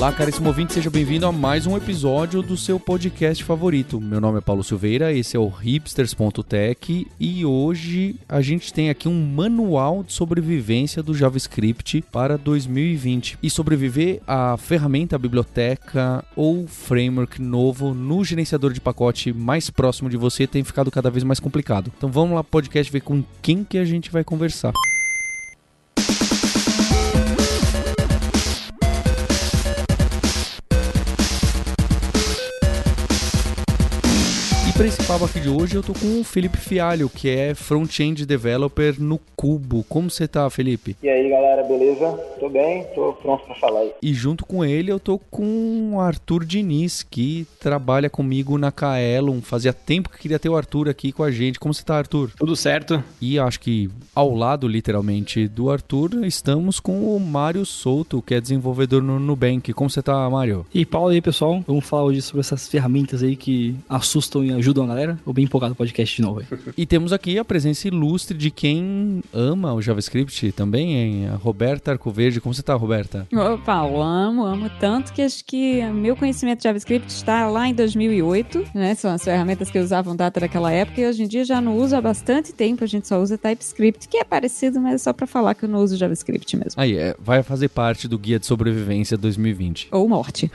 Olá, caríssimo ouvinte, seja bem-vindo a mais um episódio do seu podcast favorito. Meu nome é Paulo Silveira, esse é o hipsters.tech e hoje a gente tem aqui um manual de sobrevivência do JavaScript para 2020. E sobreviver à ferramenta, a biblioteca ou framework novo no gerenciador de pacote mais próximo de você tem ficado cada vez mais complicado. Então vamos lá, podcast, ver com quem que a gente vai conversar. Para esse papo aqui de hoje, eu tô com o Felipe Fialho, que é front-end developer no Cubo. Como você tá, Felipe? E aí, galera, beleza? Tô bem, tô pronto pra falar aí. E junto com ele, eu tô com o Arthur Diniz, que trabalha comigo na Kaelon. Fazia tempo que queria ter o Arthur aqui com a gente. Como você tá, Arthur? Tudo certo. E acho que ao lado, literalmente, do Arthur, estamos com o Mário Souto, que é desenvolvedor no Nubank. Como você tá, Mário? E Paulo aí, pessoal. Vamos falar hoje sobre essas ferramentas aí que assustam e ajudam ajudam a galera? Ou bem empolgado no podcast de novo aí. e temos aqui a presença ilustre de quem ama o JavaScript também, hein? A Roberta Arcoverde. Como você tá, Roberta? Opa, eu amo, amo tanto que acho que meu conhecimento de JavaScript está lá em 2008, né? São as ferramentas que usavam data daquela época e hoje em dia já não uso há bastante tempo, a gente só usa TypeScript, que é parecido, mas é só para falar que eu não uso JavaScript mesmo. Aí, é, vai fazer parte do Guia de Sobrevivência 2020. Ou morte.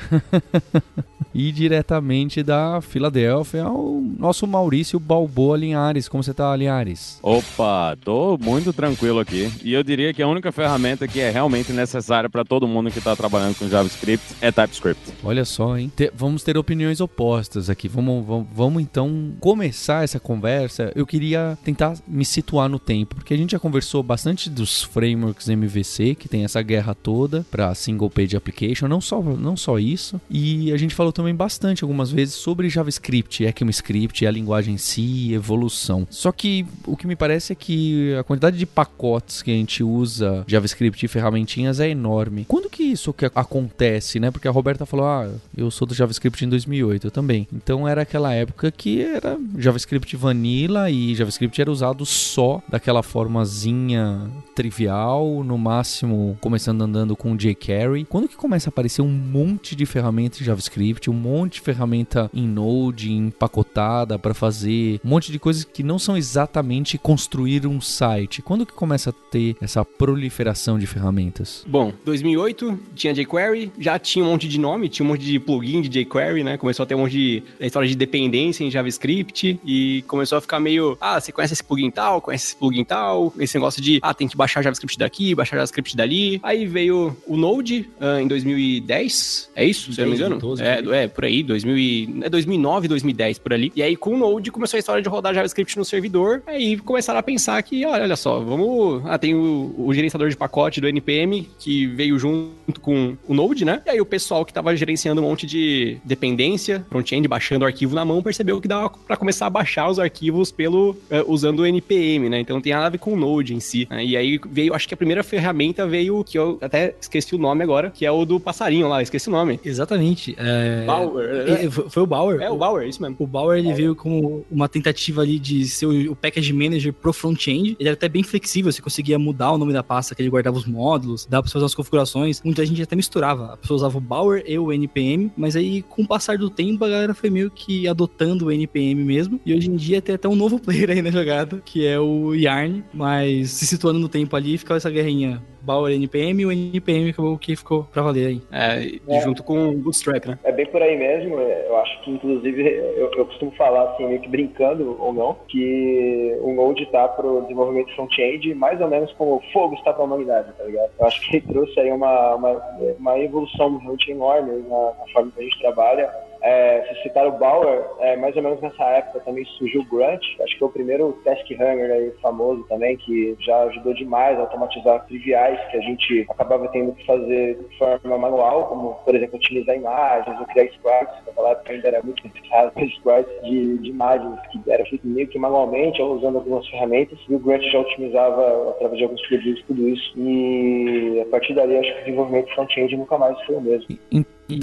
e diretamente da Filadélfia, o nosso Maurício Balboa Linhares. Como você tá, Linhares? Opa, tô muito tranquilo aqui. E eu diria que a única ferramenta que é realmente necessária para todo mundo que está trabalhando com JavaScript é TypeScript. Olha só, hein? Te vamos ter opiniões opostas aqui. Vamos, vamos, vamos então começar essa conversa. Eu queria tentar me situar no tempo, porque a gente já conversou bastante dos frameworks MVC, que tem essa guerra toda para single page application, não só, não só isso. E a gente falou também bastante algumas vezes sobre JavaScript, ECMAScript JavaScript, a linguagem em si, evolução. Só que o que me parece é que a quantidade de pacotes que a gente usa JavaScript e ferramentinhas é enorme. Quando que isso que acontece, né? Porque a Roberta falou, ah, eu sou do JavaScript em 2008, eu também. Então era aquela época que era JavaScript vanilla e JavaScript era usado só daquela formazinha trivial, no máximo começando andando com jQuery. Quando que começa a aparecer um monte de ferramentas em JavaScript, um monte de ferramenta em Node, para fazer um monte de coisas que não são exatamente construir um site. Quando que começa a ter essa proliferação de ferramentas? Bom, 2008 tinha jQuery, já tinha um monte de nome, tinha um monte de plugin de jQuery, né? Começou a ter um monte de história de dependência em JavaScript e começou a ficar meio, ah, você conhece esse plugin tal, conhece esse plugin tal, esse negócio de, ah, tem que baixar JavaScript daqui, baixar JavaScript dali. Aí veio o Node uh, em 2010, é isso, se eu não me engano? 12, é, é, por aí, 2000 e, é 2009, 2010, por ali. E aí, com o Node, começou a história de rodar JavaScript no servidor. Aí começaram a pensar que, olha, olha só, vamos. Ah, tem o, o, gerenciador de pacote do NPM que veio junto com o Node, né? E aí o pessoal que estava gerenciando um monte de dependência, front-end, baixando o arquivo na mão, percebeu que dava para começar a baixar os arquivos pelo uh, usando o NPM, né? Então tem nada a ver com o Node em si. Né? E aí veio, acho que a primeira ferramenta veio, que eu até esqueci o nome agora, que é o do passarinho lá, esqueci o nome. Exatamente. É... Bauer. É, foi o Bauer. É, o Bauer, isso mesmo. O Bauer ele veio como uma tentativa ali de ser o, package manager pro front-end. Ele era até bem flexível, você conseguia mudar o nome da pasta que ele guardava os módulos, dava pra fazer as configurações. Muita gente até misturava. A pessoa usava o Bower e o NPM, mas aí com o passar do tempo a galera foi meio que adotando o NPM mesmo. E hoje em dia tem até um novo player aí na jogada, que é o Yarn, mas se situando no tempo ali, ficava essa guerrinha Bauer NPM e o NPM acabou que ficou pra valer aí. É, é, junto com o Bootstrap, né? É bem por aí mesmo. É, eu acho que, inclusive, eu, eu costumo falar, assim, meio que brincando ou não, que o Node está pro desenvolvimento front-end mais ou menos como o fogo está para a humanidade, tá ligado? Eu acho que ele trouxe aí uma, uma, uma evolução muito enorme na, na forma que a gente trabalha é, se citar o Bauer, é, mais ou menos nessa época também surgiu o Grunt, acho que é o primeiro task runner aí famoso também, que já ajudou demais a automatizar triviais que a gente acabava tendo que fazer de forma manual, como, por exemplo, utilizar imagens ou criar sprites, naquela época ainda era muito necessário sprites de, de imagens que era feito meio que manualmente ou usando algumas ferramentas, e o Grunt já otimizava através de alguns plugins tudo isso, e a partir dali acho que o desenvolvimento front-end nunca mais foi o mesmo. Então, E-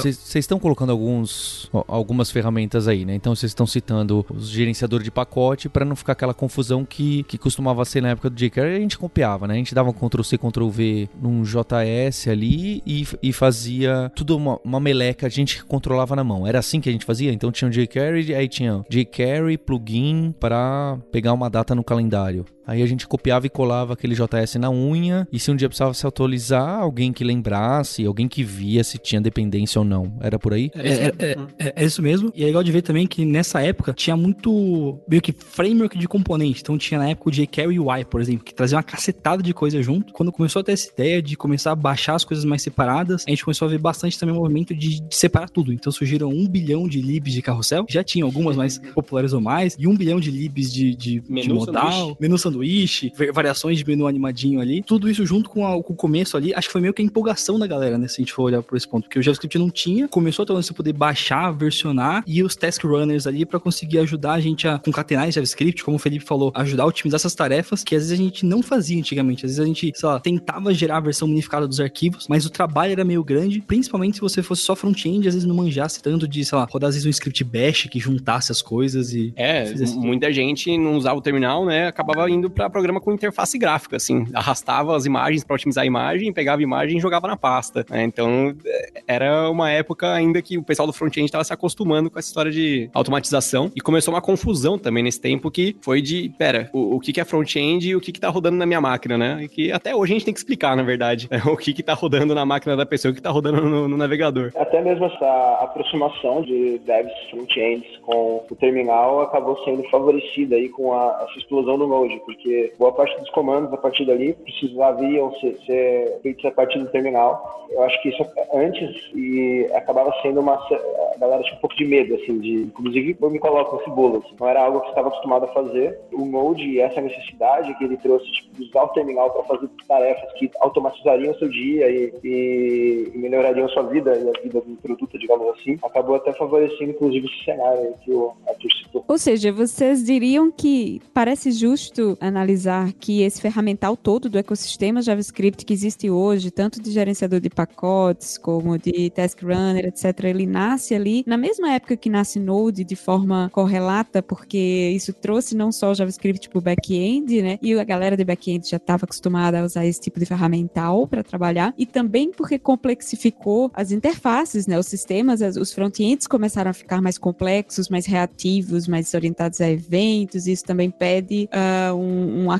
vocês estão colocando alguns, algumas ferramentas aí, né? Então, vocês estão citando os gerenciadores de pacote para não ficar aquela confusão que, que costumava ser na época do jQuery. A gente copiava, né? A gente dava um Ctrl-C, Ctrl-V num JS ali e, e fazia tudo uma, uma meleca, a gente controlava na mão. Era assim que a gente fazia? Então, tinha o jQuery, aí tinha jQuery, plugin para pegar uma data no calendário. Aí a gente copiava e colava aquele JS na unha, e se um dia precisava se atualizar, alguém que lembrasse, alguém que via se tinha dependência ou não. Era por aí? É, é- é- é- é isso mesmo. E é legal de ver também que nessa época tinha muito meio que framework de componente. Então tinha na época o jQuery UI, por exemplo, que trazia uma cacetada de coisa junto. Quando começou a ter essa ideia de começar a baixar as coisas mais separadas, a gente começou a ver bastante também o movimento de, de separar tudo. Então surgiram um bilhão de libs de carrossel. Já tinha algumas mais populares ou mais, e um bilhão de libs de, de, de Menu modal, sanduíche. menu sanduíche, va- variações de menu animadinho ali. Tudo isso junto com, a- com o começo ali, acho que foi meio que a empolgação da galera, né? Se a gente for olhar por esse ponto. Porque o JavaScript não tinha, começou a ter você poder baixar, versionar e os task runners ali pra conseguir ajudar a gente a concatenar esse JavaScript, como o Felipe falou, ajudar a otimizar essas tarefas que às vezes a gente não fazia antigamente. Às vezes a gente, sei lá, tentava gerar a versão unificada dos arquivos, mas o trabalho era meio grande, principalmente se você fosse só front-end, às vezes não manjasse tanto de, sei lá, rodar às vezes um script bash que juntasse as coisas e É, muita gente não usava o terminal, né? Acabava indo pra programa com interface gráfica, assim. Arrastava as imagens pra otimizar a imagem, pegava a imagem e jogava na pasta. né? Então, é, era uma época ainda que o pessoal do front-end estava se acostumando com essa história de automatização. E começou uma confusão também nesse tempo que foi de, pera, o, o que, que é front-end e o que, que tá rodando na minha máquina, né? E que até hoje a gente tem que explicar, na verdade, o que, que tá rodando na máquina da pessoa o que tá rodando no, no navegador. Até mesmo essa aproximação de devs front-ends com o terminal acabou sendo favorecida aí com a, explosão do Node, porque boa parte dos comandos a partir dali precisavam ser, ser feitos a partir do terminal. Eu acho que isso antes e acabava sendo uma a galera tinha um pouco de medo assim de, inclusive eu me coloco nesse bolo, assim, não era algo que estava acostumado a fazer. O Node e essa necessidade que ele trouxe tipo, de usar o terminal para fazer tarefas que automatizariam seu dia e, e- melhorariam sua vida e a vida do produto, digamos assim, acabou até favorecendo inclusive esse cenário aí que o Arthur citou. Ou seja, vocês diriam que parece justo analisar que esse ferramental todo do ecossistema JavaScript que existe hoje, tanto de gerenciador de pacotes como de task runner, etc., ele nasce ali na mesma época que nasce Node de forma correlata, porque isso trouxe não só o JavaScript para o back-end, né? E a galera de back-end já estava acostumada a usar esse tipo de ferramental para trabalhar, e também porque complexificou as interfaces, né? Os sistemas, as- os front-ends começaram a ficar mais complexos, mais reativos, mais orientados a eventos. Isso também pede ah, um, um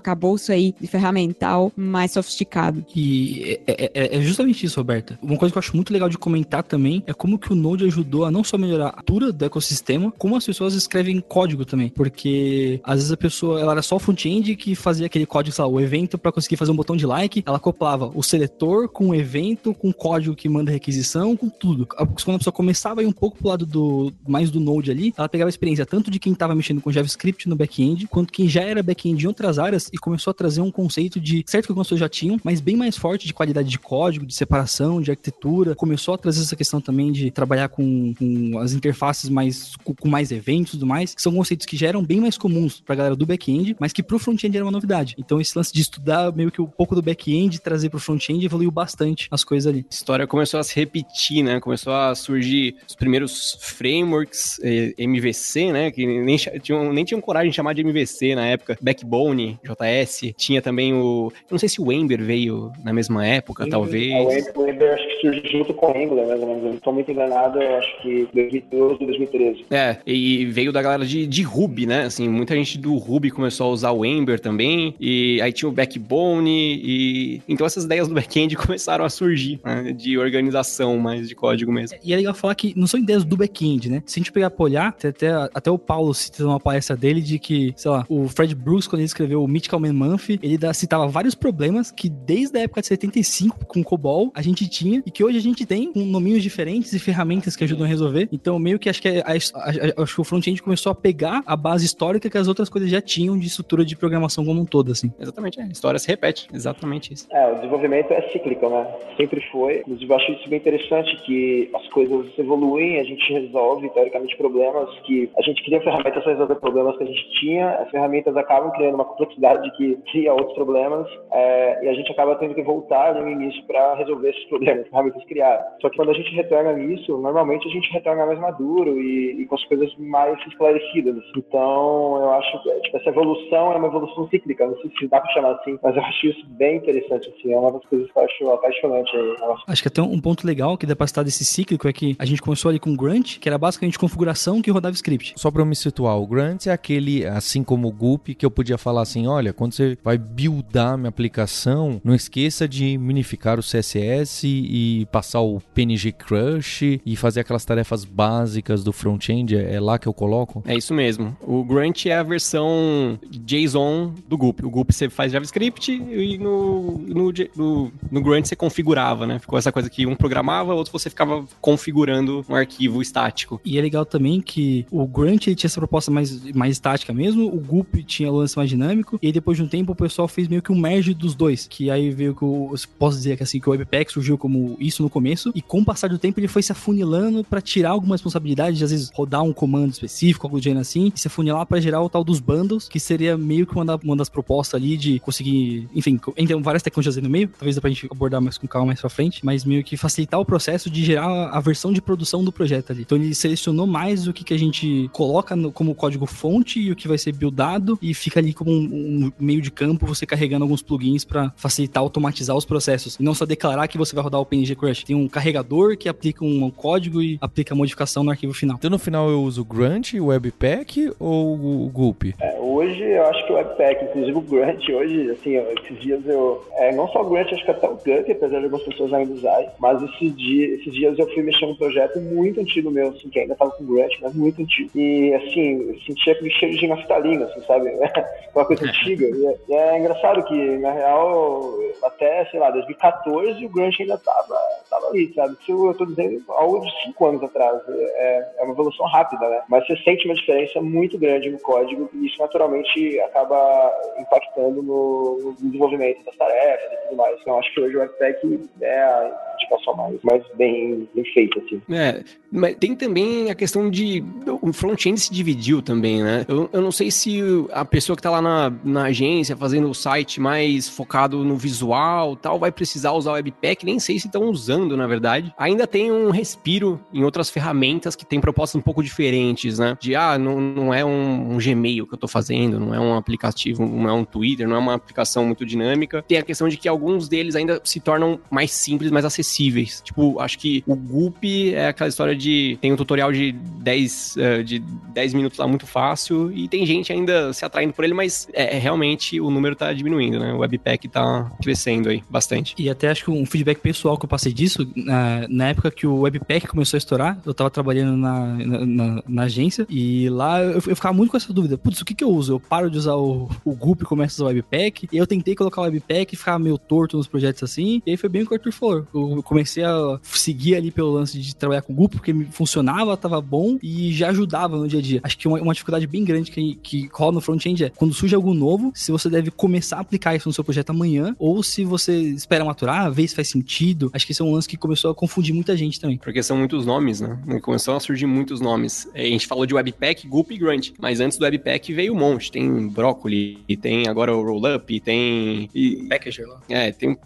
aí de ferramental mais sofisticado. E é, é- é justamente isso, Roberta. Uma coisa que eu acho muito legal de comentar também é como que o Node ajudou a não só melhorar a altura do ecossistema, como as pessoas escrevem código também. Porque às vezes a pessoa, ela era só front-end que fazia aquele código, sei lá, o evento para conseguir fazer um botão de like, ela acoplava o seletor com o evento, com o código que manda requisição, com tudo. Quando a pessoa começava a ir um pouco pro lado do mais do Node ali, ela pegava a experiência tanto de quem estava mexendo com JavaScript no back-end, quanto quem já era back-end em outras áreas e começou a trazer um conceito de, certo que algumas pessoas já tinham, mas bem mais forte de qualidade de código, de separação, de arquitetura. Começou a trazer essa questão também de trabalhar com, com as interfaces mais com, mais eventos e tudo mais, que são conceitos que já eram bem mais comuns pra galera do back-end, mas que pro front-end era uma novidade. Então esse lance de estudar meio que um pouco do back-end, trazer pro front-end, evoluiu bastante as coisas ali. A história começou a se repetir, né? Começou a surgir os primeiros frameworks eh, MVC, né? Que nem, tinham, nem tinham coragem de chamar de MVC na época. Backbone, JS. Tinha também o. Eu não sei se o Ember veio na mesma época, talvez. A Web- o Ember acho que surgiu junto com o Angular, mais ou menos. Eu não estou muito enganado, eu acho que 2012, 2013. É, e veio da galera de, de Ruby, né? Assim, muita gente do Ruby começou a usar o Ember também, e aí tinha o Backbone, e então essas ideias do back-end começaram a surgir, né? De organização mais de código mesmo. E é legal falar que não são ideias do back-end, né? Se a gente pegar pra olhar, tem até, até o Paulo cita numa palestra dele de que, sei lá, o Fred Brooks, quando ele escreveu o Mythical Man Month, ele dá- citava vários problemas que desde a época de 75, com COBOL, a gente tinha e que hoje a gente tem com nominhos diferentes e ferramentas que ajudam a resolver. Então, meio que acho que, é- a- a- a- acho que o front-end começou a pegar a base histórica que as outras coisas já tinham de estrutura de programação como um todo, assim. Exatamente, é, a história se repete, exatamente isso. É, o desenvolvimento é cíclico, né? Sempre foi. Inclusive, eu acho isso bem interessante, que as coisas evoluem, a gente resolve, teoricamente, problemas que a gente cria ferramentas para resolver problemas que a gente tinha, as ferramentas acabam criando uma complexidade que cria outros problemas é, e a gente acaba tendo que voltar no início para resolver esses problemas que realmente criaram. Só que quando a gente retorna nisso, normalmente a gente retorna mais maduro e, e com as coisas mais esclarecidas. Então, eu acho que tipo, essa evolução é uma evolução cíclica, não sei se dá para chamar assim, mas eu acho isso bem interessante, assim, é uma das coisas que eu acho apaixonante aí. Acho que até um ponto legal que dá pra citar desse cíclico é que a gente começou ali com Grunt, que era basicamente configuração que rodava script. Só pra eu me situar, o Grunt é aquele, assim como o Goop, que eu podia falar assim, olha, quando você vai buildar minha aplicação, não esqueça de minificar o CSS e passar o PNG Crush e fazer aquelas tarefas básicas do front-end, é, é lá que eu coloco? É isso mesmo. O Grunt é a versão JSON do Goop. O Goop você faz JavaScript e no, no, no, no Grunt você configurava, né? Ficou essa coisa que um programava, outro você ficava configurando um arquivo estático. E é legal também que o Grunt ele tinha essa proposta mais, mais estática mesmo, o Goop tinha o lance mais dinâmico, e aí depois de um tempo o pessoal fez meio que um merge dos dois, que aí veio que o, posso dizer que assim, que o Webpack surgiu como isso no começo, e com o passar do tempo ele foi se afunilando para tirar alguma responsabilidade de às vezes rodar um comando específico, algo do gênero assim, e se afunilar para gerar o tal dos bundles, que seria meio que uma, da, uma das propostas ali de conseguir, enfim, então várias tecnologias aí no meio, talvez dá pra gente abordar mais com calma mais pra frente, mas meio que facilitar o processo de gerar a versão de produção do projeto ali. Então ele selecionou mais o que, que a gente coloca no, como código fonte e o que vai ser buildado e fica ali como um, um meio de campo você carregando alguns plugins para facilitar, automatizar os processos. E não só declarar que você vai rodar o PNG Crush. Tem um carregador que aplica um código e aplica a modificação no arquivo final. Então no final eu uso o Grunt, o Webpack ou o Gulp? É, hoje eu acho que o Webpack, inclusive o Grunt, hoje, assim, esses dias eu. É, não só o Grunt, acho que até o Gunk, apesar de algumas pessoas ainda usarem, mas esses dias, esses dias eu fui mexer num projeto muito antigo meu, assim, que ainda tava com Grunt, mas muito antigo. E assim, sentia aquele cheiro de naftalina, assim, sabe? Uma coisa antiga. E é, e é, engraçado que, na real, até, sei lá, 2014 o Grunt ainda tava, tava ali, sabe? Isso eu tô dizendo algo de 5 anos atrás. É, é uma evolução rápida, né? Mas você sente uma diferença muito grande no código e isso naturalmente acaba impactando no, no desenvolvimento das tarefas e tudo mais. Então, acho que hoje o Webpack é a indicação mais, mais bem, bem feita, assim. É, mas tem também a questão de. O front-end se dividiu também, né? Eu, eu não sei se a pessoa que tá lá na, na agência fazendo o site mais focado no visual tal vai precisar usar o Webpack, nem sei se estão usando, na verdade. Ainda tem um respiro em outras ferramentas que tem propostas um pouco diferentes, né? De, ah, não, não é um, um Gmail que eu tô fazendo, não é um aplicativo, não é um Twitter, não é uma aplicação muito dinâmica. Tem a questão de que alguns deles ainda se tornam mais simples, mais acessíveis. Tipo, acho que o Goop é aquela história de. Tem um tutorial de 10, uh, eh, de 10 minutos lá muito fácil e tem gente ainda se atraindo por ele, mas é, é, realmente o número tá diminuindo, né? O Webpack tá crescendo aí bastante. E até acho que um feedback pessoal que eu passei disso, na, na época que o Webpack começou a estourar, eu tava trabalhando na, na, na, agência e lá eu, eu, ficava muito com essa dúvida. Putz, o que que eu uso? Eu paro de usar o, o e começo a usar o Webpack. E eu tentei colocar o Webpack e ficava meio torto nos projetos assim. E aí foi bem o que o Arthur falou. Eu comecei a seguir ali pelo lance de trabalhar com o Goop, porque funcionava, tava bom e já ajudava no dia a dia. Acho que uma, uma dificuldade bem grande que, que rola no front-end é quando surge algo novo, se você deve começar a aplicar isso no seu projeto amanhã, ou se você espera maturar, ver se faz sentido. Acho que esse é um lance que começou a confundir muita gente também. Porque são muitos nomes, né? Começou a surgir muitos nomes. A gente falou de Webpack, Goop e Grunt, mas antes do Webpack veio um monte. Tem Broccoli, e tem agora o Rollup, e tem... E, Packager lá. É, tem...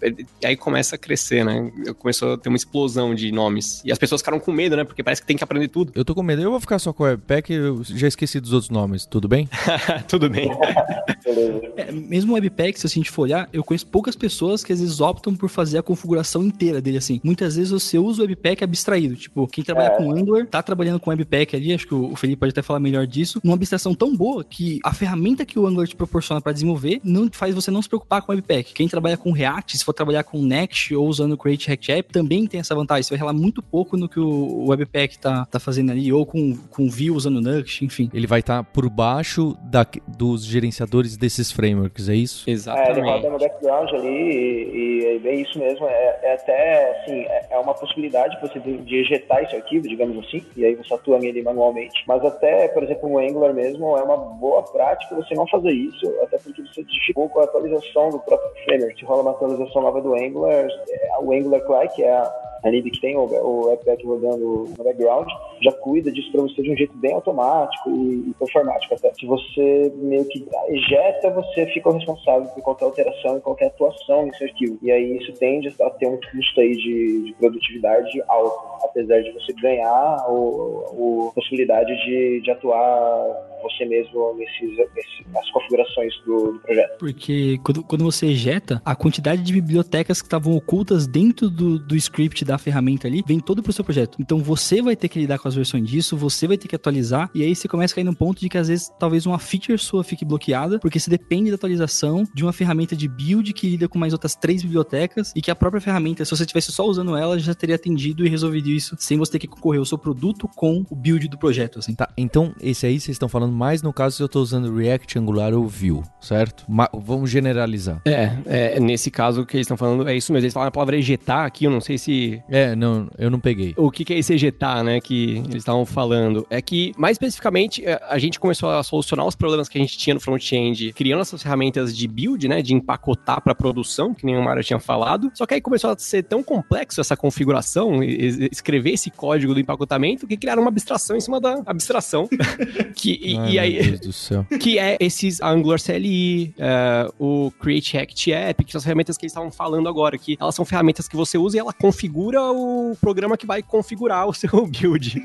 E aí começa a crescer, né? Começou a ter uma explosão de nomes. E as pessoas ficaram com medo, né? Porque parece que tem que aprender tudo. Eu tô com medo. Eu vou ficar só com o Webpack, eu já esqueci dos outros nomes. Tudo bem? tudo bem. é, mesmo o Webpack, se a gente for olhar, eu conheço poucas pessoas que às vezes optam por fazer a configuração inteira dele assim. Muitas vezes você usa o Webpack abstraído. Tipo, quem trabalha é. com Angular tá trabalhando com Webpack ali, acho que o Felipe pode até falar melhor disso, numa abstração tão boa que a ferramenta que o Angular te proporciona para desenvolver não faz você não se preocupar com o Webpack. Quem trabalha com React, se for trabalhar com Next ou usando o Create React App, também tem essa vantagem. Você vai relar muito pouco no que o Webpack tá, tá fazendo ali, ou com, com Vue usando Nuxt, enfim. Ele vai estar tá por baixo da, dos gerenciadores desses frameworks, é isso? Exatamente. É, ele roda no background ali e, e é isso mesmo. É, é até, assim, é, é, uma possibilidade você de, de ejetar esse arquivo, digamos assim, e aí você atua nele manualmente. Mas até, por exemplo, o Angular mesmo é uma boa prática você não fazer isso, até porque você dificulta com a atualização do próprio framework. Se rola uma atualização nova do Angular, é, o Angular Client, que é a a lib que tem o, o Webpack rodando no background, já cuida disso para você de um jeito bem automático e, e performático até. Se você meio que ejeta, você fica o responsável por qualquer alteração e qualquer atuação nesse arquivo. E aí isso tende a ter um custo aí de, de produtividade alto, apesar de você ganhar o possibilidade de, de atuar você mesmo nesses, nesses, nas configurações do, do, projeto. Porque quando, quando você ejeta, a quantidade de bibliotecas que estavam ocultas dentro do, do script da ferramenta ali vem todo pro seu projeto. Então você vai ter que lidar com as versões disso, você vai ter que atualizar, e aí você começa a cair num ponto de que às vezes talvez uma feature sua fique bloqueada, porque você depende da atualização de uma ferramenta de build que lida com mais outras três bibliotecas e que a própria ferramenta, se você estivesse só usando ela, já teria atendido e resolvido isso sem você ter que concorrer o seu produto com o build do projeto, assim. Tá, então esse aí vocês estão falando mais no caso se eu estou usando React, Angular ou Vue, certo? Ma vamos generalizar. É, é, nesse caso que eles estão falando é isso mesmo. Eles falaram a palavra ejetar aqui, eu não sei se... É, não, eu não peguei. O que, que é esse ejetar, né, que eles estavam falando? É que, mais especificamente, é, a gente começou a solucionar os problemas que a gente tinha no front-end, criando essas ferramentas de build, né, de empacotar para produção, que nem o Mário tinha falado. Só que aí começou a ser tão complexo essa configuração, escrever esse código do empacotamento, que criaram uma abstração em cima da abstração. que, e, Ai, e aí, Deus do céu. que é esses Angular CLI, uh, é, o Create React App, que são as ferramentas que eles estavam falando agora, que elas são ferramentas que você usa e ela configura o programa que vai configurar o seu build.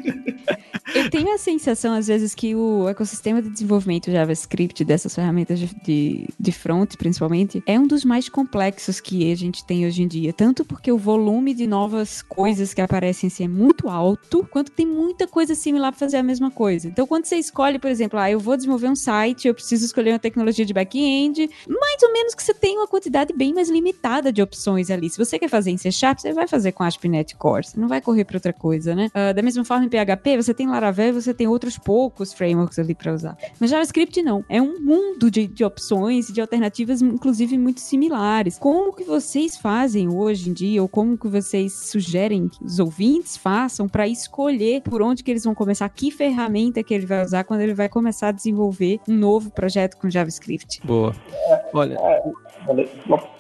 Eu tenho a sensação, às vezes, que o ecossistema de desenvolvimento JavaScript, dessas ferramentas de, de, de front, principalmente, é um dos mais complexos que a gente tem hoje em dia. Tanto porque o volume de novas coisas que aparecem assim, é muito alto, quanto tem muita coisa similar para fazer a mesma coisa. Então, quando você escolhe, por exemplo, ah, eu vou desenvolver um site, eu preciso escolher uma tecnologia de back-end, mais ou menos que você tem uma quantidade bem mais limitada de opções ali. Se você quer fazer em C Sharp, você vai fazer com ASP.NET Core, você não vai correr para outra coisa, né? Uh, da mesma forma, em PHP, você tem Laravel, você tem outros poucos frameworks ali para usar. Mas JavaScript não. É um mundo de, de opções e de alternativas, inclusive, muito similares. Como que vocês fazem hoje em dia, ou como que vocês sugerem que os ouvintes façam para escolher por onde que eles vão começar, que ferramenta que ele vai usar quando ele vai começar a desenvolver um novo projeto com JavaScript? Boa. Olha.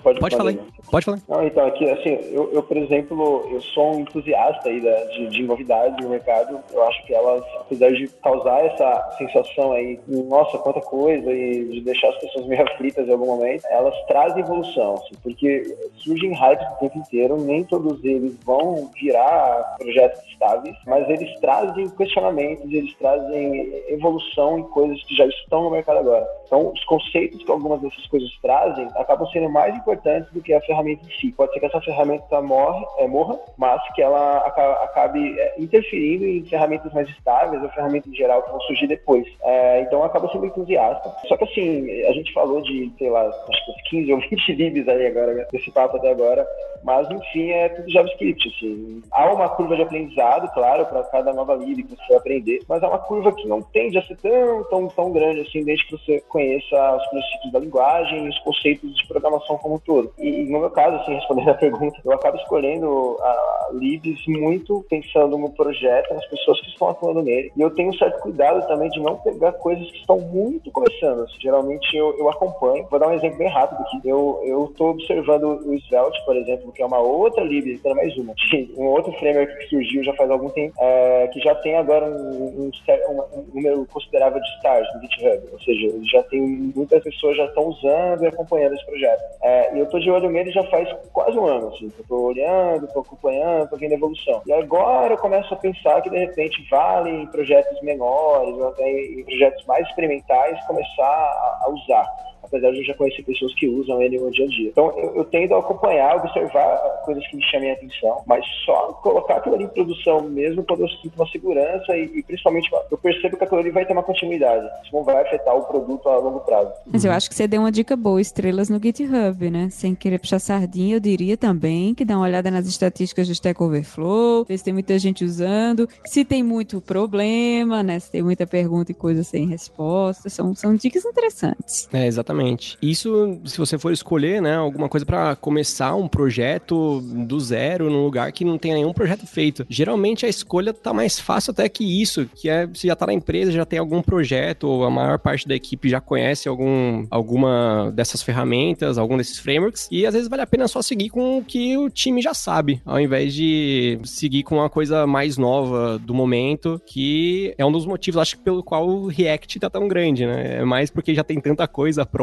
Pode, pode falar. Pode falar. Não, então, aqui, assim, eu, eu, por exemplo, eu sou um entusiasta aí da, de, de novidades no mercado. Eu acho que elas, apesar de causar essa sensação aí, nossa, quanta coisa, e de deixar as pessoas meio aflitas em algum momento, elas trazem evolução, assim, porque surgem hypes o tempo inteiro, nem todos eles vão virar projetos estáveis, mas eles trazem questionamentos, eles trazem evolução em coisas que já estão no mercado agora. Então, os conceitos que algumas dessas coisas trazem acabam sendo mais importantes do que a ferramenta em si. Pode ser que essa ferramenta morre, é, morra, mas que ela acabe é, interferindo em ferramentas mais estáveis ou ferramentas em geral que vão surgir depois. É, então acaba sendo entusiasta. Só que assim, a gente falou de, sei lá, acho que 15 ou 20 libs aí agora, nesse papo até agora, mas enfim, é tudo JavaScript. Assim. Há uma curva de aprendizado, claro, para cada nova lib que você vai aprender, mas há uma curva que não tende a ser tão, tão, tão grande assim, desde que você conheça os princípios da linguagem e os conceitos de programação como um todo. E no meu caso, assim, respondendo a pergunta, eu acabo escolhendo a Libs muito pensando no projeto, nas pessoas que estão atuando nele. E eu tenho um certo cuidado também de não pegar coisas que estão muito começando. Assim, geralmente eu, eu acompanho. Vou dar um exemplo bem rápido aqui. Eu estou observando o Svelte, por exemplo, que é uma outra Lib, era mais uma, um outro framework que surgiu já faz algum tempo, é, que já tem agora um, um, um, número considerável de stars no GitHub. Ou seja, já tem muitas pessoas já estão usando e acompanhando esse projeto. É, e eu estou de olho nele já faz quase um ano, assim. Eu tô olhando, tô acompanhando, tô vendo a evolução. E agora eu começo a pensar que, de repente, vale em projetos menores ou até em projetos mais experimentais começar a, a usar apesar de eu já conhecer pessoas que usam ele no dia a dia. Então, eu, eu tendo a acompanhar, observar coisas que me chamem a atenção, mas só colocar aquilo ali em produção mesmo quando eu sinto uma segurança e, e principalmente eu percebo que aquilo ali vai ter uma continuidade. Isso não vai afetar o produto a longo prazo. Mas eu acho que você deu uma dica boa, estrelas no GitHub, né? Sem querer puxar sardinha, eu diria também que dá uma olhada nas estatísticas do Stack Overflow, ver se tem muita gente usando, se tem muito problema, né? Se tem muita pergunta e coisa sem resposta. São, são dicas interessantes. É, exatamente. Exatamente. Isso, se você for escolher, né, alguma coisa para começar um projeto do zero num lugar que não tem nenhum projeto feito, geralmente a escolha tá mais fácil até que isso, que é você já tá na empresa, já tem algum projeto, ou a maior parte da equipe já conhece algum, alguma dessas ferramentas, algum desses frameworks, e às vezes vale a pena só seguir com o que o time já sabe, ao invés de seguir com uma coisa mais nova do momento, que é um dos motivos, acho que, pelo qual o React tá tão grande, né? É mais porque já tem tanta coisa pronta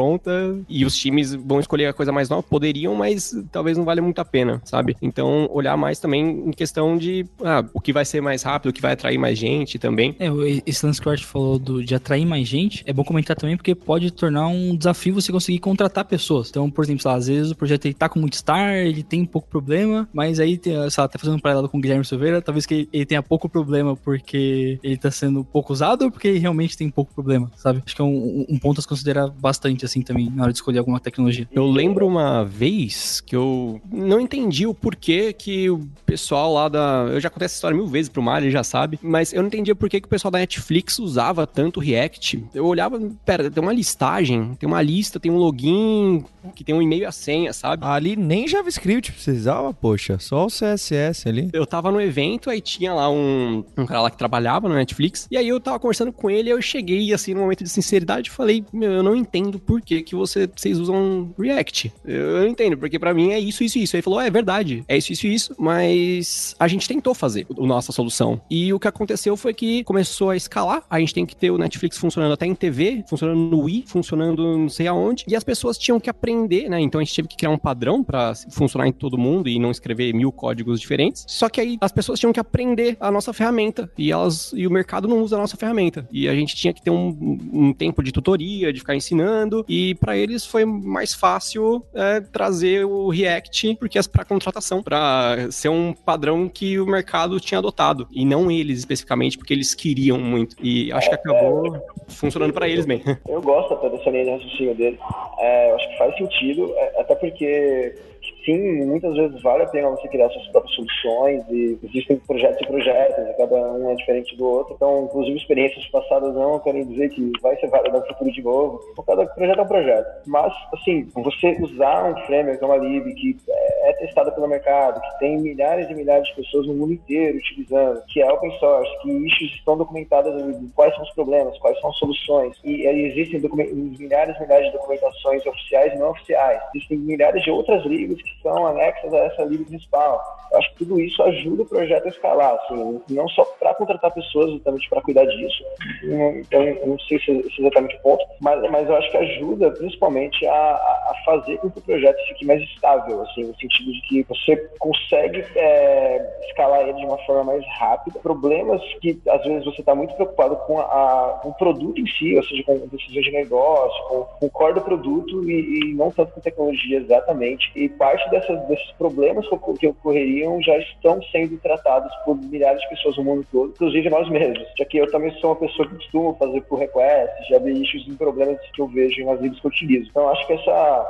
e os times vão escolher a coisa mais nova, poderiam, mas talvez não valha muito a pena, sabe? Então, olhar mais também em questão de ah, o que vai ser mais rápido, o que vai atrair mais gente também. É, esse lance que o Art falou do, de atrair mais gente, é bom comentar também porque pode tornar um desafio você conseguir contratar pessoas. Então, por exemplo, lá, às vezes o projeto ele tá com muito star, ele tem pouco problema, mas aí, sei lá, tá fazendo um paralelo com o Guilherme Silveira, talvez que ele tenha pouco problema porque ele tá sendo pouco usado ou porque ele realmente tem pouco problema, sabe? Acho que é um, um ponto a se considerar bastante, assim, também, na hora de escolher alguma tecnologia. Eu lembro uma vez que eu não entendi o porquê que o pessoal lá da. Eu já contei essa história mil vezes pro Mário, ele já sabe, mas eu não entendia por que, o pessoal da Netflix usava tanto React. Eu olhava, pera, tem uma listagem, tem uma lista, tem um login, que tem um e-mail e a senha, sabe? Ali nem JavaScript precisava, poxa, só o CSS ali. Eu tava no evento, aí tinha lá um, um cara lá que trabalhava no Netflix, e aí eu tava conversando com ele, eu cheguei, assim, num momento de sinceridade, e falei, meu, eu não entendo por que, que você, vocês usam React. Eu não entendo, porque para mim é isso, isso, isso. Aí falou, é, é verdade, é isso, isso, isso, mas a gente tentou fazer a nossa solução. E o que aconteceu foi que começou a escalar, a gente tem que ter o Netflix funcionando até em TV, funcionando no Wii, funcionando não sei aonde, e as pessoas tinham que aprender, né? Então a gente teve que criar um padrão para funcionar em todo mundo e não escrever mil códigos diferentes. Só que aí as pessoas tinham que aprender a nossa ferramenta e elas e o mercado não usa a nossa ferramenta. E a gente tinha que ter um, um tempo de tutoria, de ficar ensinando, e para eles foi mais fácil é, trazer o React porque é para contratação, para ser um padrão que o mercado tinha adotado e não eles especificamente porque eles queriam muito. E acho que acabou funcionando para eles bem. Eu gosto até dessa linha de raciocínio dele. É, acho que faz sentido, é, até porque sim, muitas vezes vale a pena você criar suas próprias soluções e existem projetos e projetos, e cada um é diferente do outro. Então, inclusive, experiências passadas não querem dizer que vai ser válido no futuro de novo. Então, cada projeto é um projeto. Mas, assim, você usar um framework, uma lib que é testada pelo mercado, que tem milhares e milhares de pessoas no mundo inteiro utilizando, que é open source, que issues estão documentadas quais são os problemas, quais são as soluções, e existem milhares e milhares de documentações oficiais e não oficiais. Existem milhares de outras libs que são anexas a essa lib principal. Eu acho que tudo isso ajuda o projeto a escalar, assim, não só para contratar pessoas, exatamente para cuidar disso. Então, não sei se é exatamente o ponto, mas, mas eu acho que ajuda principalmente a, a fazer com que o projeto fique mais estável, assim, no sentido de que você consegue é, escalar ele de uma forma mais rápida. Problemas que às vezes você está muito preocupado com, a, com o produto em si, ou seja, com decisões de negócio, com, com o core do produto e, e não tanto com tecnologia exatamente. E parte dessas, desses problemas que ocorreriam já estão sendo tratados por milhares de pessoas no mundo todo, inclusive nós mesmos. Já que eu também sou uma pessoa que costumo fazer por request, já vi issues em problemas que eu vejo nas libras que eu utilizo. Então acho que essa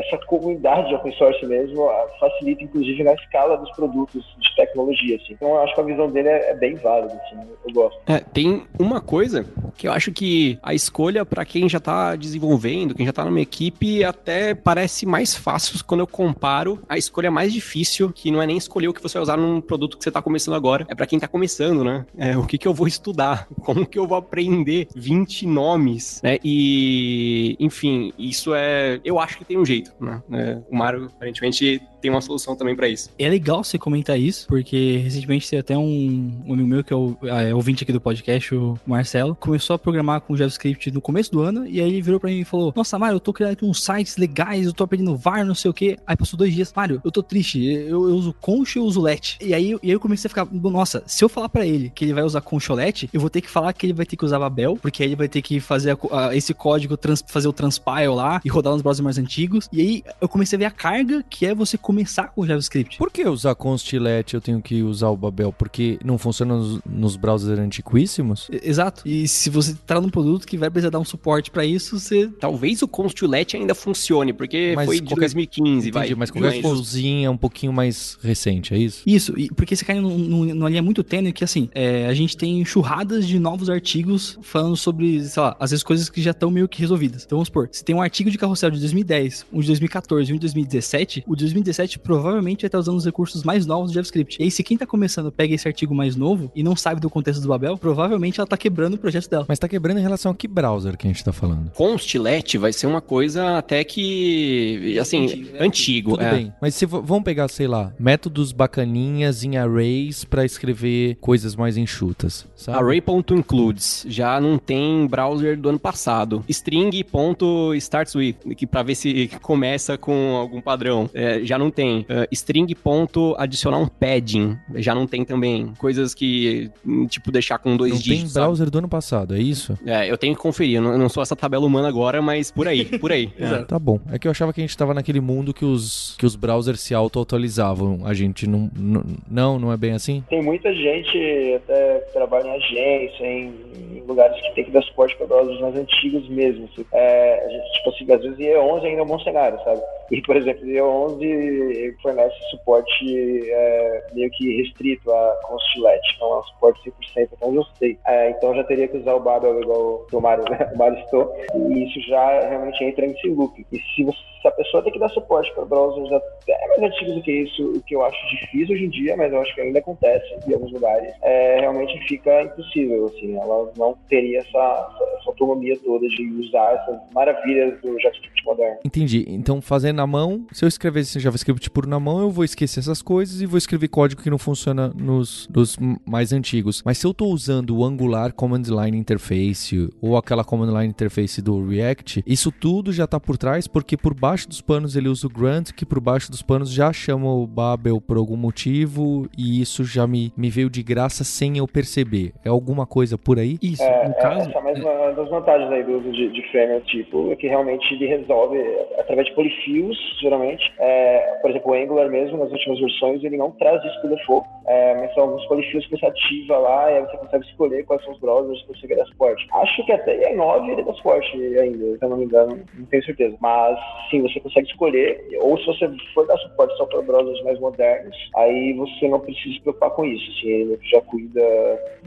essa comunidade de open source mesmo facilita, inclusive, na escala dos produtos de tecnologia, assim. Então, eu acho que a visão dele é, é bem válida, assim, eu gosto. É, tem uma coisa que eu acho que a escolha para quem já tá desenvolvendo, quem já tá numa equipe, até parece mais fácil quando eu comparo a escolha mais difícil, que não é nem escolher o que você vai usar num produto que você tá começando agora, é para quem tá começando, né? É, o que que eu vou estudar? Como que eu vou aprender 20 nomes, né? E, enfim, isso é... Eu acho que tem um jeito, né? É, o Mario, aparentemente, tem uma solução também para isso. É legal você comentar isso, porque recentemente tem até um, um amigo meu, que é o é, ouvinte aqui do podcast, o Marcelo, começou a programar com JavaScript no começo do ano, e aí ele virou pra mim e falou, nossa, Mário, eu tô criando aqui uns sites legais, eu tô aprendendo VAR, não sei o quê. Aí passou dois dias, Mário, eu tô triste, eu, eu uso Conch e eu uso Let. E aí, e aí eu comecei a ficar, nossa, se eu falar para ele que ele vai usar Conch ou Let, eu vou ter que falar que ele vai ter que usar Babel, porque aí ele vai ter que fazer a, a, esse código, trans, fazer o transpile lá e rodar nos browsers mais antigos. E aí eu comecei a ver a carga que é você começar com o JavaScript. Por que usar Constilet eu tenho que usar o Babel? Porque não funciona nos, nos browsers antiquíssimos? Exato. E se você tá num produto que vai precisar dar um suporte pra isso, você Talvez o Constellet ainda funcione, porque Mas foi de qualquer- 2015, vai. Entendi, mas qualquer coisinha é um pouquinho mais recente, é isso? Isso, e porque você cai num- num- numa linha muito tênue que, assim, é, a gente tem churradas de novos artigos falando sobre, sei lá, às vezes coisas que já estão meio que resolvidas. Então, vamos supor, se tem um artigo de carrossel de 2010, um de 2014 e um de 2017, o de 2017 provavelmente vai estar usando os recursos mais novos do JavaScript. E aí, se quem tá começando pega esse artigo mais novo e não sabe do contexto do Babel, provavelmente ela tá quebrando o projeto dela. Mas tá quebrando em relação a que browser que a gente tá falando? Constellet vai ser uma coisa até que, assim, Antigo, né? antigo. Tudo é. bem, mas se vamos pegar, sei lá, métodos bacaninhas em arrays pra escrever coisas mais enxutas, sabe? Array.includes já não tem browser do ano passado. String.starts que pra ver se começa com algum padrão. É, já não tem. Uh, string ponto adicionar um padding, já não tem também. Coisas que, hum, tipo, deixar com dois não dígitos. Tem browser sabe? do ano passado, é isso? É, eu tenho que conferir, eu não, eu não sou essa tabela humana agora, mas por aí, por aí. é. Tá bom. É que eu achava que a gente tava naquele mundo que os, que os browsers se auto-atualizavam. A gente não, não. Não, é bem assim? Tem muita gente até que trabalha em agência, em, lugares que tem que dar suporte para browsers mais antigos mesmo. Assim. É, tipo assim, às vezes IE11 ainda é um bom cenário, sabe? E, por exemplo, IE11 ele fornece suporte é, meio que restrito a com estilete, não é um suporte 100%, então eu sei. É, então já teria que usar o Babel igual o Mario, né? o Mario estou, e isso já realmente entra nesse loop. E se, você, se a pessoa tem que dar suporte para browsers até mais antigos do que isso, o que eu acho difícil hoje em dia, mas eu acho que ainda acontece em alguns lugares, é, realmente fica impossível, assim, ela não teria essa, essa, essa autonomia toda de usar essas maravilhas do JavaScript moderno. Entendi. Então, fazer na mão, se eu escrevesse JavaScript JavaScript por na mão, eu vou esquecer essas coisas e vou escrever código que não funciona nos, nos mais antigos. Mas se eu tô usando o Angular Command Line Interface ou aquela Command Line Interface do React, isso tudo já tá por trás, porque por baixo dos panos ele usa o Grunt, que por baixo dos panos já chama o Babel por algum motivo, e isso já me, me veio de graça sem eu perceber. É alguma coisa por aí? Isso, É, no é, caso. essa é mais uma das vantagens aí do uso de, de framework tipo, é que realmente ele resolve através de polyfills, geralmente. É, por exemplo, o Angular mesmo, nas últimas versões, ele não traz isso por default, é, mas são alguns polyfills que você ativa lá e aí você consegue escolher quais são os browsers que você quer dar suporte. Acho que até em 9 ele dá suporte ainda, se eu não me engano, não tenho certeza. Mas sim, você consegue escolher, ou se você for dar suporte só para browsers mais modernos, aí você não precisa se preocupar com isso. Assim, ele já cuida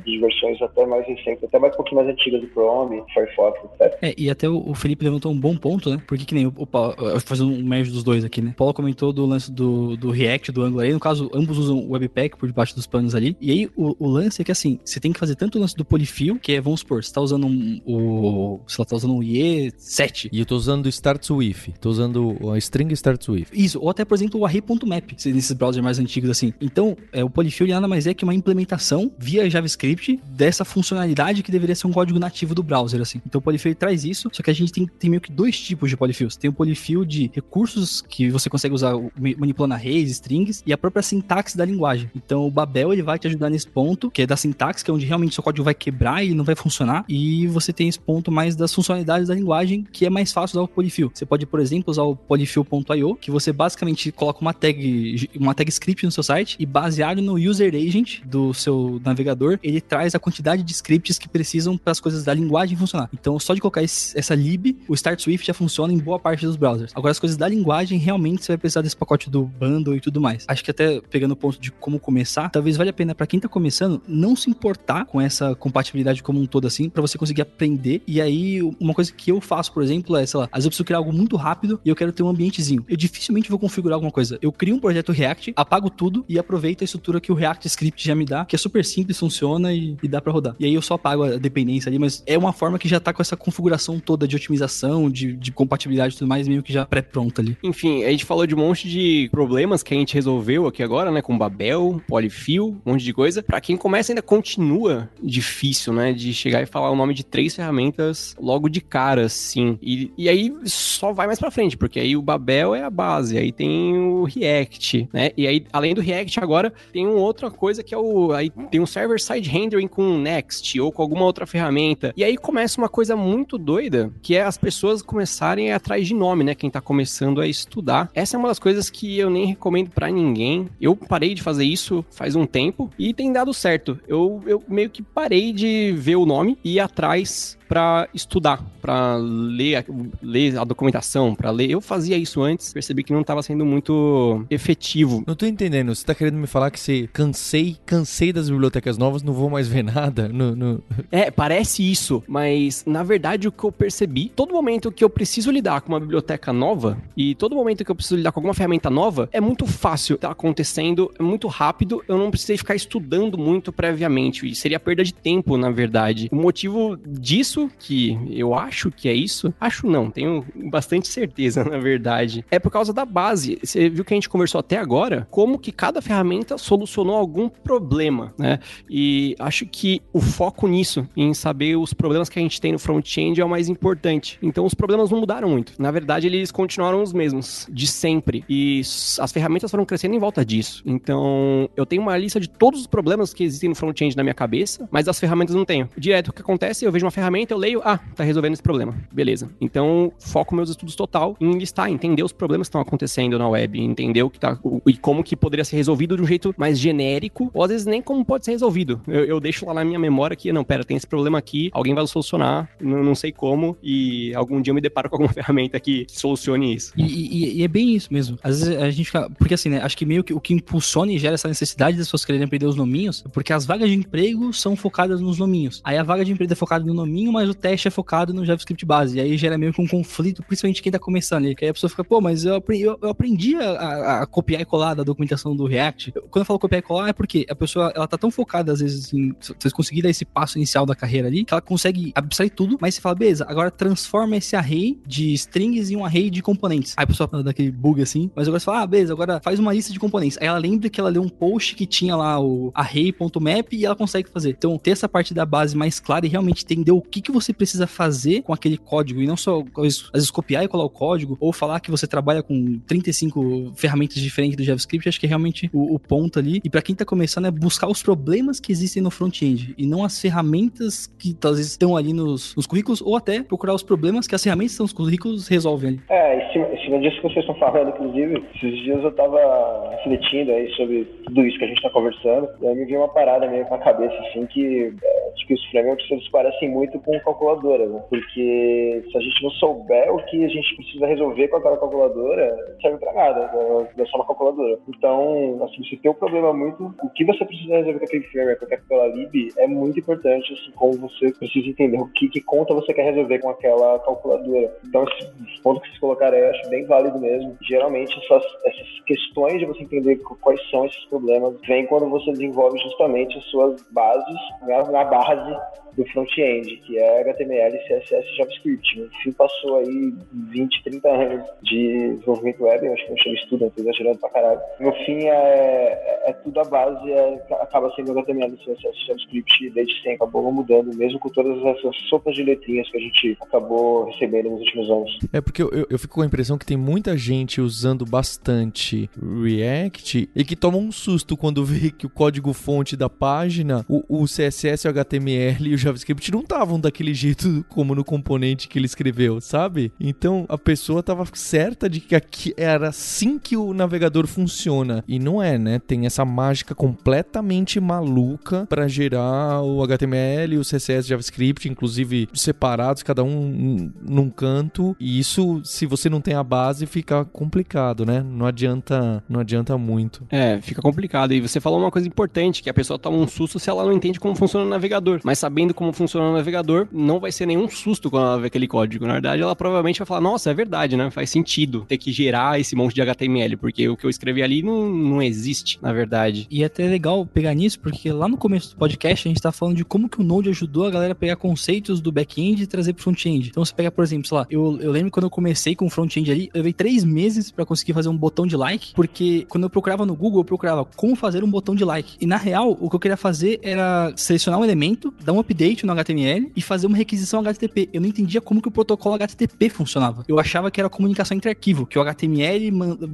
de versões até mais recentes, até mais um pouquinho mais antigas do Chrome, Firefox, etc. É, e até o Felipe levantou um bom ponto, né? Porque que nem o, Paulo, eu vou fazer um merge dos dois aqui, né? O Paulo comentou do lance do, do React, do Angular aí, no caso, ambos usam o Webpack por debaixo dos panos ali. E aí, o, o lance é que assim, você tem que fazer tanto o lance do polyfill, que é, vamos supor, você tá usando um, o, sei lá, tá usando um IE7, E eu tô usando o Starts With. Tô usando a string Starts With. Isso, ou até, por exemplo, o array.map, se- nesses browsers mais antigos assim. Então, é, o ele nada mais é que uma implementação via JavaScript dessa funcionalidade que deveria ser um código nativo do browser, assim. Então, o Polyfill traz isso, só que a gente tem, tem meio que dois tipos de Polyfills. Tem o Polyfill de recursos que você consegue usar manipulando arrays, strings, e a própria sintaxe da linguagem. Então, o Babel ele vai te ajudar nesse ponto, que é da sintaxe, que é onde realmente seu código vai quebrar e não vai funcionar. E você tem esse ponto mais das funcionalidades da linguagem, que é mais fácil usar o Polyfill. Você pode, por exemplo, usar o polyfill.io, que você basicamente coloca uma tag, uma tag script no seu site e baseado no user agent do seu navegador, ele traz a quantidade de scripts que precisam para as coisas da linguagem funcionar. Então, só de colocar esse- essa lib, o Start Swift já funciona em boa parte dos browsers. Agora, as coisas da linguagem, realmente você vai precisar desse pacote do bundle e tudo mais. Acho que até pegando o ponto de como começar, talvez valha a pena para quem tá começando não se importar com essa compatibilidade como um todo assim, para você conseguir aprender. E aí, uma coisa que eu faço, por exemplo, é, sei lá, às vezes eu preciso criar algo muito rápido e eu quero ter um ambientezinho. Eu dificilmente vou configurar alguma coisa. Eu crio um projeto React, apago tudo e aproveito a estrutura que o React Script já me dá, que é super simples, funciona e, e dá para rodar. E aí eu só apago a dependência ali, mas é uma forma que já tá com essa configuração toda de otimização, de, de compatibilidade e tudo mais, meio que já pré-pronta ali. Enfim, a gente falou de um monte de problemas que a gente resolveu aqui agora, né? Com Babel, Polyfill, um monte de coisa. Pra quem começa ainda continua difícil, né? De chegar e falar o nome de três ferramentas logo de cara, assim. E, e aí só vai mais pra frente, porque aí o Babel é a base, aí tem o React, né? E aí, além do React, agora tem uma outra coisa que é o. Aí tem um server-side rendering com Next ou com alguma outra ferramenta. E aí começa uma coisa muito doida, que é as pessoas começarem atrás de nome, né? Quem tá começando a estudar. Essa é uma das coisas que eu nem recomendo para ninguém. Eu parei de fazer isso faz um tempo e tem dado certo. Eu, eu meio que parei de ver o nome e ir atrás para estudar, para ler, a- ler a documentação, para ler. Eu fazia isso antes, percebi que não estava sendo muito efetivo. Não tô entendendo. Você tá querendo me falar que você cansei, cansei das bibliotecas novas, não vou mais ver nada? No, no- É, parece isso, mas na verdade o que eu percebi, todo momento que eu preciso lidar com uma biblioteca nova e todo momento que eu preciso lidar com alguma ferramenta nova, é muito fácil, tá acontecendo, é muito rápido, eu não precisei ficar estudando muito previamente, e seria perda de tempo, na verdade. O motivo disso, que eu acho que é isso, acho não, tenho bastante certeza, na verdade, é por causa da base. Você viu que a gente conversou até agora, como que cada ferramenta solucionou algum problema, né? E acho que o foco nisso, em saber os problemas que a gente tem no front-end, é o mais importante. Então, os problemas não mudaram muito. Na verdade, eles continuaram os mesmos, de sempre. E as ferramentas foram crescendo em volta disso. Então, eu tenho uma lista de todos os problemas que existem no front-end na minha cabeça, mas as ferramentas não tenho. Direto, o que acontece, eu vejo uma ferramenta, eu leio, ah, tá resolvendo esse problema. Beleza. Então, foco meus estudos total em listar, entender os problemas que estão acontecendo na web, entender o que tá, o- e como que poderia ser resolvido de um jeito mais genérico, ou às vezes nem como pode ser resolvido. Eu, eu deixo lá na minha memória que, não, pera, tem esse problema aqui, alguém vai solucionar, não, não sei como, e algum dia eu me deparo com alguma ferramenta que, que solucione isso. E, e- e é bem isso mesmo. Às vezes a gente fica. Porque assim, né? Acho que meio que o que impulsiona e gera essa necessidade das pessoas quererem aprender os nominhos, porque as vagas de emprego são focadas nos nominhos. Aí a vaga de emprego é focada no nominho, mas o teste é focado no JavaScript base. E aí gera meio que um conflito, principalmente quem tá começando. E aí a pessoa fica, pô, mas eu eu, eu aprendi a, a- copiar e colar da documentação do React. Quando eu falo copiar e colar, é porque a pessoa ela tá tão focada, às vezes, em vocês conseguirem dar esse passo inicial da carreira ali, que ela consegue abstrair tudo, mas você fala, beleza, agora transforma esse array de strings em um array de componentes. Aí a pessoa dá aquele bug assim, mas agora você fala, ah, beleza, agora faz uma lista de componentes. Aí ela lembra que ela leu um post que tinha lá o array.map e ela consegue fazer. Então, ter essa parte da base mais clara e realmente entender o que, que você precisa fazer com aquele código e não só, às vezes, copiar e colar o código ou falar que você trabalha com 35 ferramentas diferentes do JavaScript, acho que é realmente o, o ponto ali. E para quem tá começando é buscar os problemas que existem no front-end e não as ferramentas que vezes estão ali nos, nos currículos ou até procurar os problemas que as ferramentas que estão nos currículos resolvem ali. É, em cima, disso que vocês estão falando, inclusive, esses dias eu tava refletindo aí sobre tudo isso que a gente tá conversando, e aí me veio uma parada meio com a cabeça, assim, que é, acho que os frameworks eles parecem muito com calculadora, né? Porque se a gente não souber o que a gente precisa resolver com aquela calculadora, não serve pra nada, é- é só uma calculadora. Então, assim, se tem um problema muito, o que você precisa resolver com aquele framework, com aquela lib, é muito importante, assim, como você precisa entender o que, que conta você quer resolver com aquela calculadora. Então, esse ponto que vocês colocaram aí, eu acho bem válido mesmo. Geralmente, essas, essas questões de você entender qu- quais são esses problemas, vem quando você desenvolve justamente as suas bases na, na base do front-end, que é HTML, CSS JavaScript. O Fio passou aí 20, 30 anos de desenvolvimento web, eu acho que não chama estudo, tô exagerando pra caralho. No fim, é, é tudo a base, é, acaba sendo HTML, CSS e JavaScript desde sempre, acabou mudando, mesmo com todas essas sopas de letrinhas que a gente acabou recebendo nos últimos anos. É porque eu, eu- eu fico com a impressão que tem muita gente usando bastante React e que toma um susto quando vê que o código-fonte da página, o, o CSS, o HTML e o JavaScript não estavam daquele jeito como no componente que ele escreveu, sabe? Então a pessoa tava certa de que aqui era assim que o navegador funciona. E não é, né? Tem essa mágica completamente maluca para gerar o HTML o CSS JavaScript, inclusive separados, cada um num- num canto. E isso, se você não tem a base, fica complicado, né? Não adianta, não adianta muito. É, fica complicado. E você falou uma coisa importante, que a pessoa toma um susto se ela não entende como funciona o navegador. Mas sabendo como funciona o navegador, não vai ser nenhum susto quando ela vê aquele código. Na verdade, ela provavelmente vai falar, nossa, é verdade, né? Faz sentido ter que gerar esse monte de HTML, porque o que eu escrevi ali não, não existe, na verdade. E é até legal pegar nisso, porque lá no começo do podcast a gente tá falando de como que o Node ajudou a galera a pegar conceitos do back-end e trazer pro front-end. Então você pega, por exemplo, sei lá, eu, eu lembro quando eu comecei com o front-end ali, eu levei três meses pra conseguir fazer um botão de like, porque quando eu procurava no Google, eu procurava como fazer um botão de like. E na real, o que eu queria fazer era selecionar um elemento, dar um update update no HTML e fazer uma requisição HTTP. Eu não entendia como que o protocolo HTTP funcionava. Eu achava que era comunicação entre arquivo, que o HTML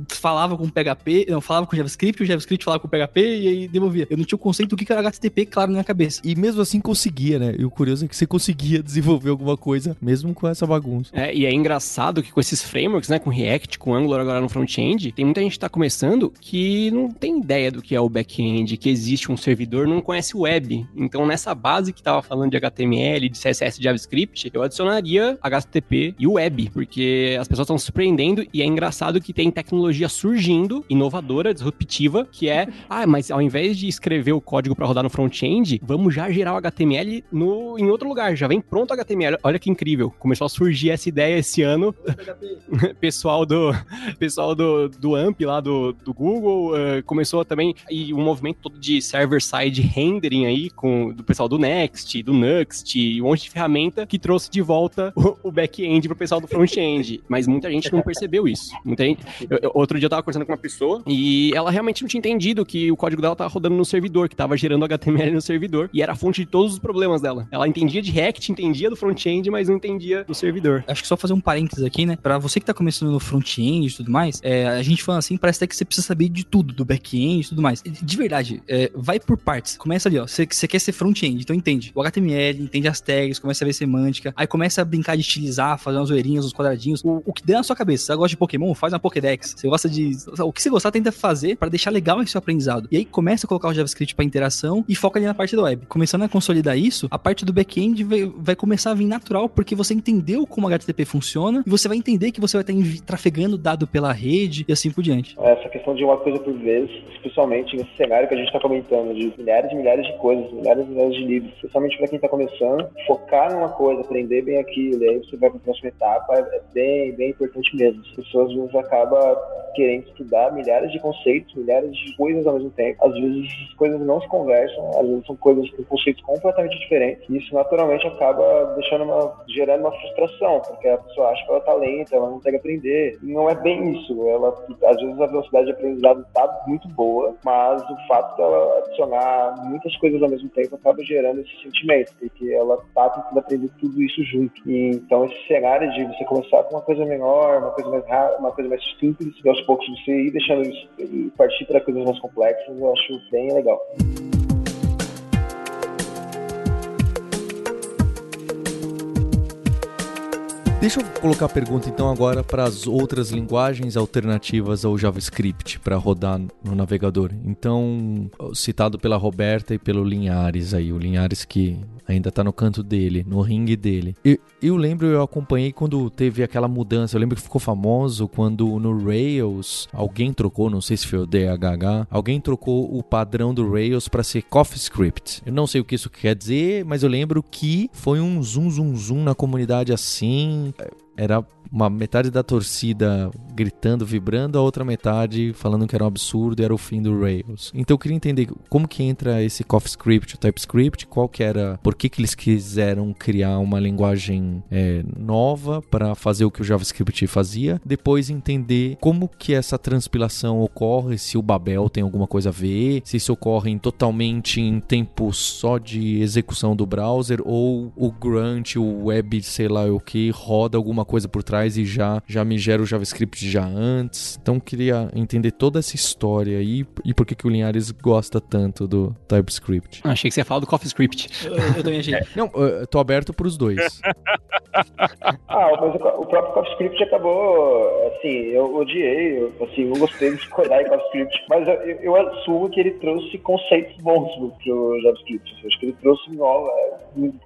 falava com o PHP, não, falava com o JavaScript, o JavaScript falava com o PHP e aí devolvia. Eu não tinha o conceito do que era HTTP claro na minha cabeça. E mesmo assim conseguia, né? E o curioso é que você conseguia desenvolver alguma coisa, mesmo com essa bagunça. É, e é engraçado que com esses frameworks, né, com React, com Angular agora no front-end, tem muita gente que tá começando que não tem ideia do que é o back-end, que existe um servidor, não conhece o web. Então, nessa base que tava falando de HTML, de CSS, de JavaScript, eu adicionaria HTTP e web, porque as pessoas estão surpreendendo e é engraçado que tem tecnologia surgindo, inovadora, disruptiva, que é, ah, mas ao invés de escrever o código para rodar no front-end, vamos já gerar o HTML no, em outro lugar, já vem pronto o HTML. Olha que incrível. Começou a surgir essa ideia esse ano. pessoal do pessoal do, do AMP lá do, do Google uh, começou também e um movimento todo de server-side rendering aí com do pessoal do Next, do Nuxt, um monte de ferramenta que trouxe de volta o, o back-end pro pessoal do front-end. Mas muita gente não percebeu isso. Muita gente, eu, eu, outro dia eu tava conversando com uma pessoa e ela realmente não tinha entendido que o código dela tava rodando no servidor, que tava gerando HTML no servidor e era a fonte de todos os problemas dela. Ela entendia de React, entendia do front-end, mas não entendia do servidor. Acho que só fazer um parênteses aqui, né? Pra você que tá começando no front-end e tudo mais, é, a gente falando assim, parece até que você precisa saber de tudo, do back-end e tudo mais. De verdade, é, vai por partes. Começa ali, ó. Você quer ser front-end, então entende o HTML, entende as tags, começa a ver semântica, aí começa a brincar de estilizar, fazer umas zoeirinhas, uns quadradinhos. O, o que der na sua cabeça. Você gosta de Pokémon? Faz uma Pokédex. Você gosta de. O que você gostar, tenta fazer para deixar legal esse seu aprendizado. E aí começa a colocar o JavaScript para interação e foca ali na parte da web. Começando a consolidar isso, a parte do back-end vai, vai começar a vir natural, porque você entendeu como HTTP funciona e você vai entender que você vai estar trafegando dado pela rede e assim por diante. Essa questão de uma coisa por vez, especialmente nesse cenário que a gente está comentando, de milhares e milhares de coisas, milhares e milhares de livros, especialmente para quem está começando, focar numa coisa, aprender bem aquilo, e aí você vai para a próxima etapa, é, bem, bem importante mesmo. As pessoas às vezes acabam querendo estudar milhares de conceitos, milhares de coisas ao mesmo tempo. Às vezes as coisas não se conversam, às vezes são coisas com conceitos completamente diferentes, e isso naturalmente acaba deixando uma, gerando uma frustração, porque a pessoa acha que ela tá lenta, ela não consegue aprender. E não é bem isso. Ela, às vezes a velocidade de aprendizado tá muito boa, mas o fato dela adicionar muitas coisas ao mesmo tempo acaba gerando esse sentimento, porque ela tá tentando aprender tudo isso junto. E, então esse cenário de você começar com uma coisa menor, uma coisa mais rápida, uma coisa mais simples, e aos poucos você ir deixando isso e partir para coisas mais complexas, eu acho bem legal. Deixa eu colocar a pergunta então agora para as outras linguagens alternativas ao JavaScript para rodar no navegador. Então, citado pela Roberta e pelo Linhares aí, o Linhares que ainda tá no canto dele, no ringue dele. Eu, eu lembro, eu acompanhei quando teve aquela mudança. Eu lembro que ficou famoso quando no Rails alguém trocou, não sei se foi o DHH, alguém trocou o padrão do Rails para ser CoffeeScript. Eu não sei o que isso quer dizer, mas eu lembro que foi um zoom, zoom, zoom na comunidade assim. Era uma metade da torcida gritando, vibrando, a outra metade falando que era um absurdo e era o fim do Rails. Então eu queria entender como que entra esse CoffeeScript, o TypeScript, qual que era, por que que eles quiseram criar uma linguagem é, nova para fazer o que o JavaScript fazia, depois entender como que essa transpilação ocorre, se o Babel tem alguma coisa a ver, se isso ocorre totalmente em tempo só de execução do browser ou o Grunt, o web, sei lá o que, roda alguma coisa por trás e já, já me gera o JavaScript já antes. Então queria entender toda essa história aí e por que, que o Linhares gosta tanto do TypeScript. Ah, achei que você ia falar do CoffeeScript. Eu, eu também achei. Não, eu tô aberto pros dois. ah, mas o, próprio CoffeeScript acabou, assim, eu odiei, eu, assim, não gostei de escolher em CoffeeScript, mas eu, eu, assumo que ele trouxe conceitos bons pro JavaScript. Eu acho que ele trouxe nova,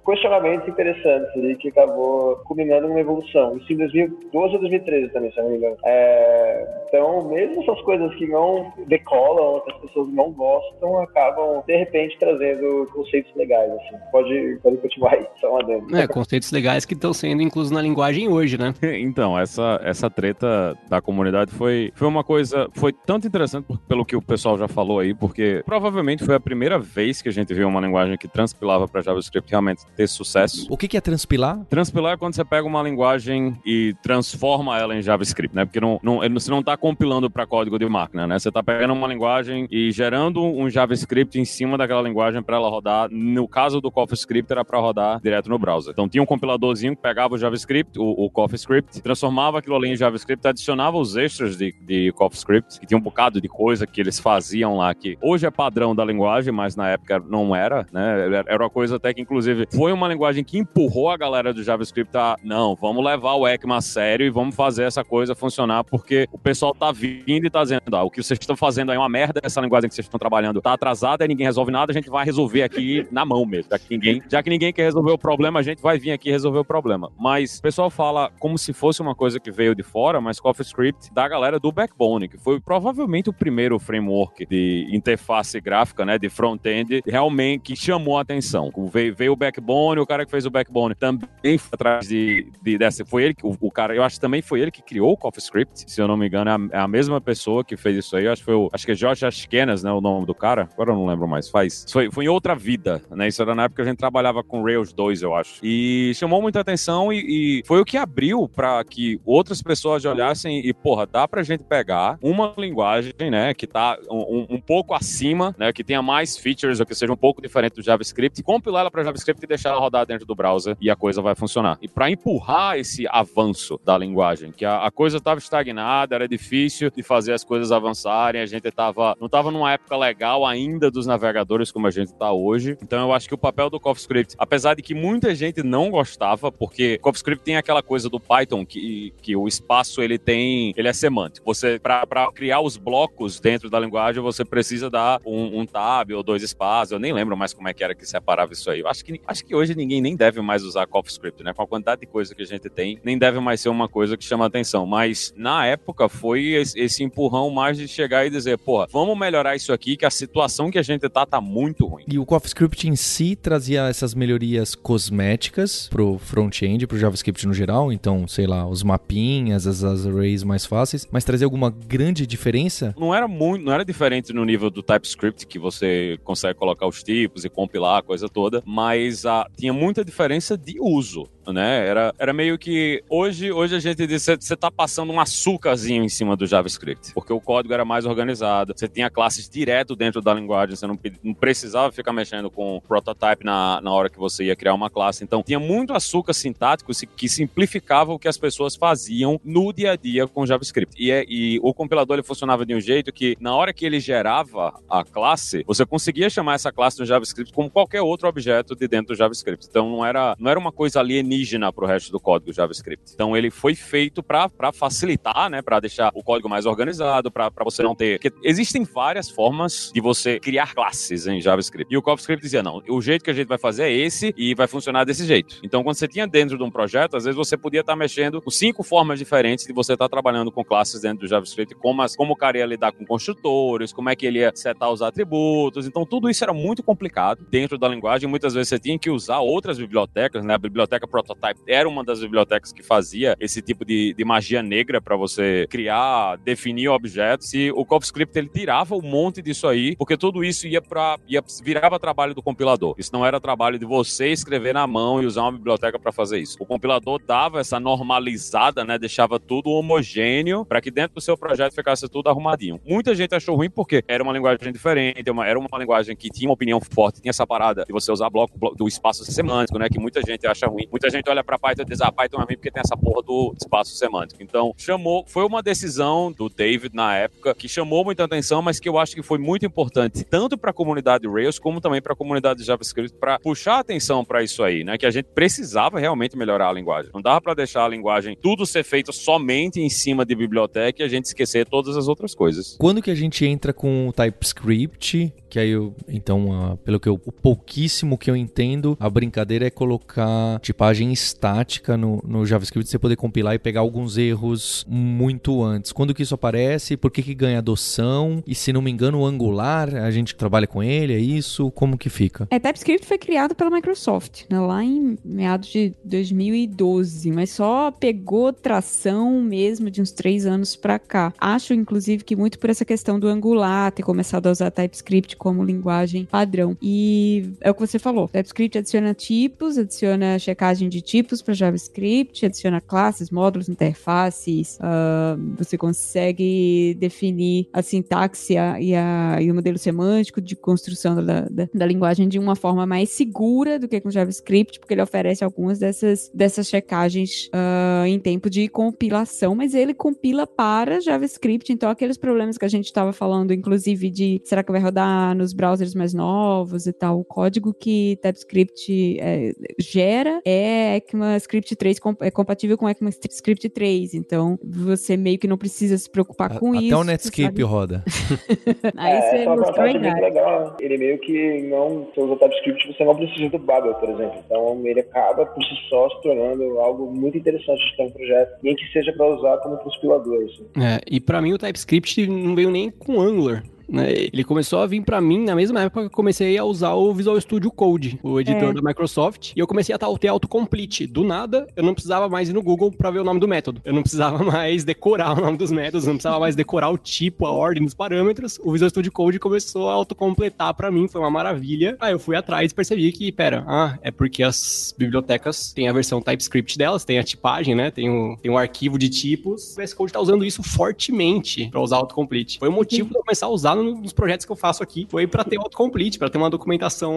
questionamentos interessantes ali que acabou culminando numa evolução. Isso em 2012 ou 2013 também, se eu não me engano. É, então, mesmo essas coisas que não decolam, que as pessoas não gostam, acabam, de repente, trazendo conceitos legais, assim. Pode, pode continuar aí, só uma dentro. É, conceitos legais que estão sendo inclusos na linguagem hoje, né? então, essa, essa treta da comunidade foi, foi uma coisa, foi tanto interessante pelo que o pessoal já falou aí, porque provavelmente foi a primeira vez que a gente viu uma linguagem que transpilava para JavaScript realmente ter sucesso. O que, que é transpilar? Transpilar é quando você pega uma linguagem e transforma ela em JavaScript, né? Porque não, não, você não está compilando para código de máquina, né? Você está pegando uma linguagem e gerando um JavaScript em cima daquela linguagem para ela rodar. No caso do CoffeeScript, era para rodar direto no browser. Então tinha um compiladorzinho que pegava o JavaScript, o, o CoffeeScript, transformava aquilo ali em JavaScript, adicionava os extras de, de CoffeeScript, que tinha um bocado de coisa que eles faziam lá que hoje é padrão da linguagem, mas na época não era, né? Era uma coisa até que, inclusive, foi uma linguagem que empurrou a galera do JavaScript a, não, vamos levar o ECMA sério e vamos fazer essa coisa funcionar, porque o pessoal tá vindo e tá dizendo, ah, o que vocês estão fazendo aí é uma merda, essa linguagem que vocês estão trabalhando tá atrasada ninguém resolve nada, a gente vai resolver aqui na mão mesmo, já que ninguém, já que ninguém quer resolver o problema, a gente vai vir aqui resolver o problema. Mas o pessoal fala como se fosse uma coisa que veio de fora, mas CoffeeScript da galera do Backbone, que foi provavelmente o primeiro framework de interface gráfica, né, de front-end, realmente que chamou a atenção. Veio, veio o Backbone, o cara que fez o Backbone também atrás de, de dessa, foi ele, o, o, cara, eu acho que também foi ele que criou o CoffeeScript, se eu não me engano, é a, é a mesma pessoa que fez isso aí, acho que foi o, acho que é Josh Ashkenas, né, o nome do cara, agora eu não lembro mais, faz, foi, foi em outra vida, né, isso era na época que a gente trabalhava com Rails 2, eu acho, e chamou muita atenção e, e foi o que abriu para que outras pessoas olhassem e, porra, dá pra gente pegar uma linguagem, né, que tá um, um pouco acima, né, que tenha mais features ou que seja um pouco diferente do JavaScript, compilar ela para JavaScript e deixar ela rodar dentro do browser e a coisa vai funcionar. E para empurrar esse avanço da linguagem, que a, a coisa estava estagnada, era difícil de fazer as coisas avançarem, a gente tava, não estava numa época legal ainda dos navegadores como a gente está hoje. Então eu acho que o papel do CoffeeScript, apesar de que muita gente não gostava, porque CoffeeScript tem aquela coisa do Python que, que o espaço ele tem, ele é semântico. Você para criar os blocos dentro da linguagem, você precisa dar um, um tab ou dois espaços. Eu nem lembro mais como é que era que separava isso aí. Eu acho que, acho que hoje ninguém nem deve mais usar CoffeeScript, né? Com a quantidade de coisa que a gente tem, nem deve mais ser uma coisa que chama atenção. Mas na época foi esse, empurrão mais de chegar e dizer, pô, vamos melhorar isso aqui, que a situação que a gente tá tá muito ruim. E o CoffeeScript em si trazia essas melhorias cosméticas pro front-end, pro JavaScript no geral, então, sei lá, os mapinhas, as, as arrays mais fáceis, mas trazia alguma grande diferença? Não era muito, não era diferente no nível do TypeScript, que você consegue colocar os tipos e compilar a coisa toda, mas a, tinha muita diferença de uso né? Era, era meio que hoje, hoje a gente diz você tá passando um açúcarzinho em cima do JavaScript, porque o código era mais organizado, você tinha classes direto dentro da linguagem, você não, não precisava ficar mexendo com prototype na, na hora que você ia criar uma classe. Então, tinha muito açúcar sintático que simplificava o que as pessoas faziam no dia a dia com JavaScript. E, é, e o compilador ele funcionava de um jeito que na hora que ele gerava a classe, você conseguia chamar essa classe no JavaScript como qualquer outro objeto de dentro do JavaScript. Então, não era, não era uma coisa alienígena alienígena para o resto do código JavaScript. Então ele foi feito para facilitar, né, para deixar o código mais organizado, para você não ter. Porque existem várias formas de você criar classes em JavaScript. E o CoffeeScript dizia: não, o jeito que a gente vai fazer é esse e vai funcionar desse jeito. Então quando você tinha dentro de um projeto, às vezes você podia estar tá mexendo com cinco formas diferentes de você estar tá trabalhando com classes dentro do JavaScript, como, as, como o cara ia lidar com construtores, como é que ele ia setar os atributos. Então tudo isso era muito complicado dentro da linguagem. Muitas vezes você tinha que usar outras bibliotecas, né? A biblioteca Prototype era uma das bibliotecas que fazia esse tipo de, de magia negra para você criar, definir objetos. E o CoffeeScript ele tirava um monte disso aí, porque tudo isso ia para ia virava trabalho do compilador. Isso não era trabalho de você escrever na mão e usar uma biblioteca para fazer isso. O compilador dava essa normalizada, né, deixava tudo homogêneo para que dentro do seu projeto ficasse tudo arrumadinho. Muita gente achou ruim porque era uma linguagem diferente, uma, era uma linguagem que tinha uma opinião forte, tinha essa parada de você usar bloco, bloco do espaço semântico, né, que muita gente acha ruim. Muita gente olha para Python e diz, ah, Python é ruim porque tem essa porra do espaço semântico. Então, chamou, foi uma decisão do David na época que chamou muita atenção, mas que eu acho que foi muito importante, tanto para a comunidade Rails como também para a comunidade JavaScript, para puxar atenção para isso aí, né? Que a gente precisava realmente melhorar a linguagem. Não dava para deixar a linguagem tudo ser feito somente em cima de biblioteca e a gente esquecer todas as outras coisas. Quando que a gente entra com o TypeScript, que aí eu, então, pelo que eu, o pouquíssimo que eu entendo, a brincadeira é colocar tipagem estática no, no JavaScript, você poder compilar e pegar alguns erros muito antes. Quando que isso aparece? Por que que ganha adoção? E se não me engano, o Angular, a gente trabalha com ele, é isso? Como que fica? É, TypeScript foi criado pela Microsoft, né, lá em meados de 2012, mas só pegou tração mesmo de uns três anos para cá. Acho, inclusive, que muito por essa questão do Angular ter começado a usar TypeScript como linguagem padrão. E é o que você falou, TypeScript adiciona tipos, adiciona checagem de de tipos para JavaScript, adiciona classes, módulos, interfaces, uh, você consegue definir a sintaxe e, a, e, a, e, o modelo semântico de construção da, da, da, linguagem de uma forma mais segura do que com JavaScript, porque ele oferece algumas dessas, dessas checagens uh, em tempo de compilação, mas ele compila para JavaScript, então aqueles problemas que a gente estava falando, inclusive de será que vai rodar nos browsers mais novos e tal, o código que TypeScript é, gera é ECMAScript 3 é compatível com ECMAScript 3, então você meio que não precisa se preocupar a, com até isso. Até o Netscape roda. Aí é, você essa é uma vantagem bem legal. Ele meio que não, se usa TypeScript, você não precisa do Babel, por exemplo. Então ele acaba por si só se tornando algo muito interessante de ter um projeto, nem que seja para usar como transpilador. Assim. É, e para mim o TypeScript não veio nem com Angular. Né? Ele começou a vir para mim na mesma época que eu comecei a usar o Visual Studio Code, o editor é. da Microsoft, e eu comecei a ter autocomplete. Do nada, eu não precisava mais ir no Google para ver o nome do método. Eu não precisava mais decorar o nome dos métodos, não precisava mais decorar o tipo, a ordem dos parâmetros. O Visual Studio Code começou a autocompletar para mim, foi uma maravilha. Aí eu fui atrás e percebi que, pera, ah, é porque as bibliotecas têm a versão TypeScript delas, tem a tipagem, né? Tem o, tem um arquivo de tipos. O VS Code tá usando isso fortemente para usar autocomplete. Foi o motivo de eu começar a usar nos projetos que eu faço aqui foi para ter autocomplete, para ter uma documentação,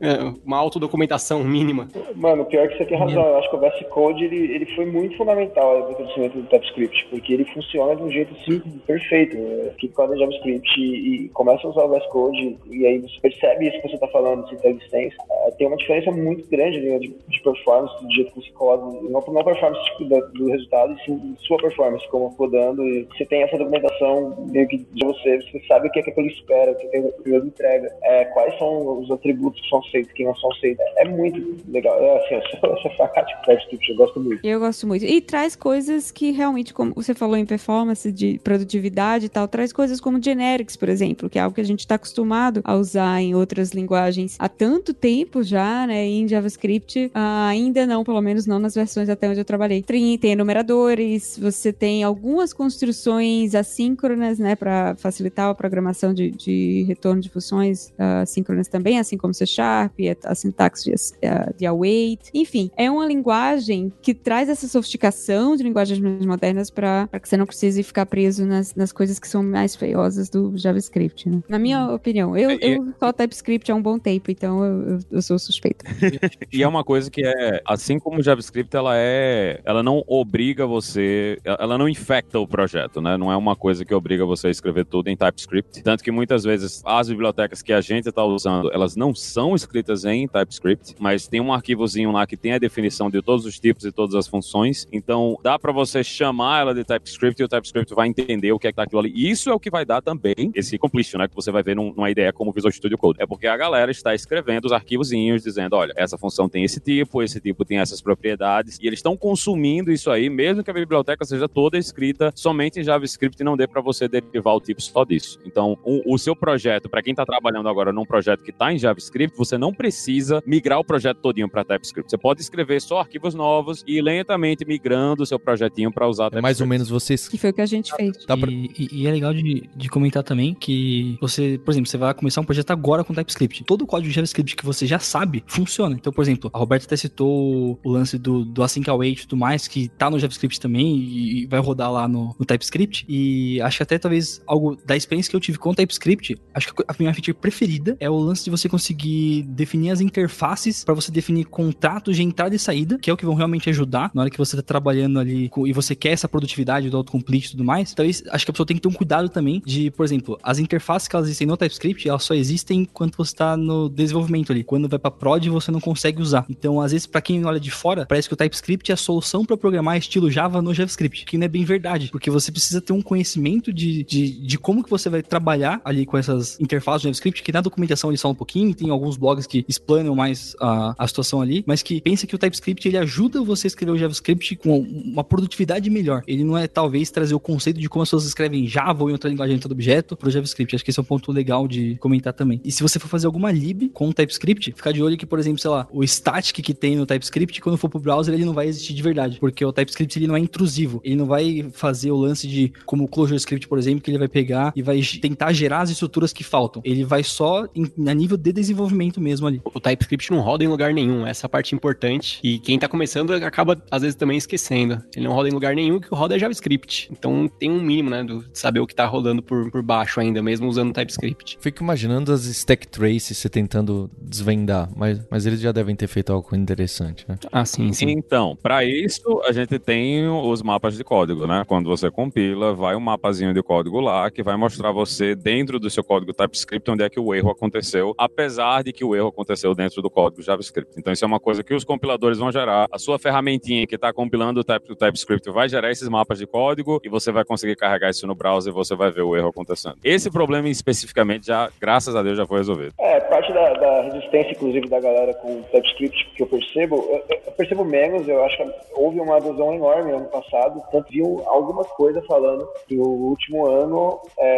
é, uma autodocumentação mínima. Mano, pior que você tem razão. Eu acho que o VS Code ele, ele foi muito fundamental no crescimento do TypeScript, porque ele funciona de um jeito simples, perfeito. Que quando é JavaScript e, e começa a usar o VS Code e aí você percebe isso que você está falando, de interlicença, é, tem uma diferença muito grande né, de, de, performance do jeito que você code, não, não performance tipo, do, do resultado, e sim sua performance como codando. E você tem essa documentação meio que de você você sabe o que é que ele espera, o que, é que ele entrega, é, quais são os atributos que são aceitos, que não são aceitos. É muito legal. É, assim, eu sou, sou TypeScript, eu gosto muito. Eu gosto muito. E traz coisas que realmente, como você falou em performance, de produtividade e tal, traz coisas como generics, por exemplo, que é algo que a gente está acostumado a usar em outras linguagens há tanto tempo já, né? em JavaScript, ainda não, pelo menos não nas versões até onde eu trabalhei. Tem enumeradores, você tem algumas construções assíncronas, né, para facilitar a programação de, de retorno de funções uh, síncronas também, assim como C Sharp, a, a sintaxe de, uh, de await. Enfim, é uma linguagem que traz essa sofisticação de linguagens mais modernas para que você não precise ficar preso nas, nas coisas que são mais feiosas do JavaScript, né? Na minha hum. opinião. Eu, eu só TypeScript há um bom tempo, então eu, eu, eu sou suspeita. e é uma coisa que é, assim como o JavaScript, ela é, ela não obriga você, ela não infecta o projeto, né? Não é uma coisa que obriga você a escrever tudo em TypeScript. Tanto que muitas vezes as bibliotecas que a gente está usando, elas não são escritas em TypeScript, mas tem um arquivozinho lá que tem a definição de todos os tipos e todas as funções. Então dá para você chamar ela de TypeScript e o TypeScript vai entender o que é que tá aquilo ali. Isso é o que vai dar também esse completion, né? Que você vai ver num, numa ideia como Visual Studio Code. É porque a galera está escrevendo os arquivozinhos dizendo, olha, essa função tem esse tipo, esse tipo tem essas propriedades, e eles estão consumindo isso aí, mesmo que a biblioteca seja toda escrita somente em JavaScript e não dê para você derivar o tipo só disso. Então, o, o seu projeto, para quem está trabalhando agora num projeto que está em JavaScript, você não precisa migrar o projeto todinho para TypeScript. Você pode escrever só arquivos novos e lentamente migrando o seu projetinho para usar TypeScript. É mais ou menos vocês. Que foi o que a gente fez. Tá pra... e, e, é legal de, de comentar também que você, por exemplo, você vai começar um projeto agora com TypeScript. Todo o código de JavaScript que você já sabe funciona. Então, por exemplo, a Roberta até citou o lance do, do async await e tudo mais, que tá no JavaScript também e, e vai rodar lá no, no TypeScript. E acho que até talvez algo da experiência que eu tive com TypeScript, acho que a minha feature preferida é o lance de você conseguir definir as interfaces para você definir contratos de entrada e saída, que é o que vão realmente ajudar na hora que você tá trabalhando ali e você quer essa produtividade do autocomplete e tudo mais. Então, acho que a pessoa tem que ter um cuidado também de, por exemplo, as interfaces que elas existem no TypeScript, elas só existem enquanto você está no desenvolvimento ali. Quando vai para prod, você não consegue usar. Então, às vezes, para quem olha de fora, parece que o TypeScript é a solução para programar estilo Java no JavaScript, que não é bem verdade, porque você precisa ter um conhecimento de, de, de como que você vai trabalhar ali com essas interfaces de JavaScript, que na documentação eles falam um pouquinho, tem alguns blogs que explanam mais a, a situação ali, mas que pensa que o TypeScript ele ajuda você a escrever o JavaScript com uma produtividade melhor. Ele não é talvez trazer o conceito de como as pessoas escrevem Java ou em outra linguagem dentro do objeto para o JavaScript. Acho que esse é um ponto legal de comentar também. E se você for fazer alguma lib com o TypeScript, ficar de olho que, por exemplo, sei lá, o static que tem no TypeScript, quando for pro browser, ele não vai existir de verdade, porque o TypeScript ele não é intrusivo. Ele não vai fazer o lance de como o ClojureScript, por exemplo, que ele vai pegar e vai tentar gerar as estruturas que faltam. Ele vai só em, a nível de desenvolvimento mesmo ali. O TypeScript não roda em lugar nenhum, essa é a parte importante. E quem tá começando acaba, às vezes, também esquecendo. Ele não roda em lugar nenhum, que roda é JavaScript. Então tem um mínimo, né, de saber o que tá rolando por, por baixo ainda, mesmo usando TypeScript. Fico imaginando as stack traces você tentando desvendar, mas, mas eles já devem ter feito algo interessante, né? Ah, sim, sim. Então, para isso, a gente tem os mapas de código, né? Quando você compila, vai um mapazinho de código lá que vai mostrar você dentro do seu código TypeScript onde é que o erro aconteceu, apesar de que o erro aconteceu dentro do código JavaScript. Então, isso é uma coisa que os compiladores vão gerar. A sua ferramentinha que está compilando o, type, o TypeScript vai gerar esses mapas de código e você vai conseguir carregar isso no browser e você vai ver o erro acontecendo. Esse problema especificamente já, graças a Deus, já foi resolvido. É, parte da, da resistência, inclusive, da galera com TypeScript que eu percebo, eu, eu percebo menos, eu acho que houve uma adesão enorme ano passado, tanto viu algumas coisas falando que o último ano, é,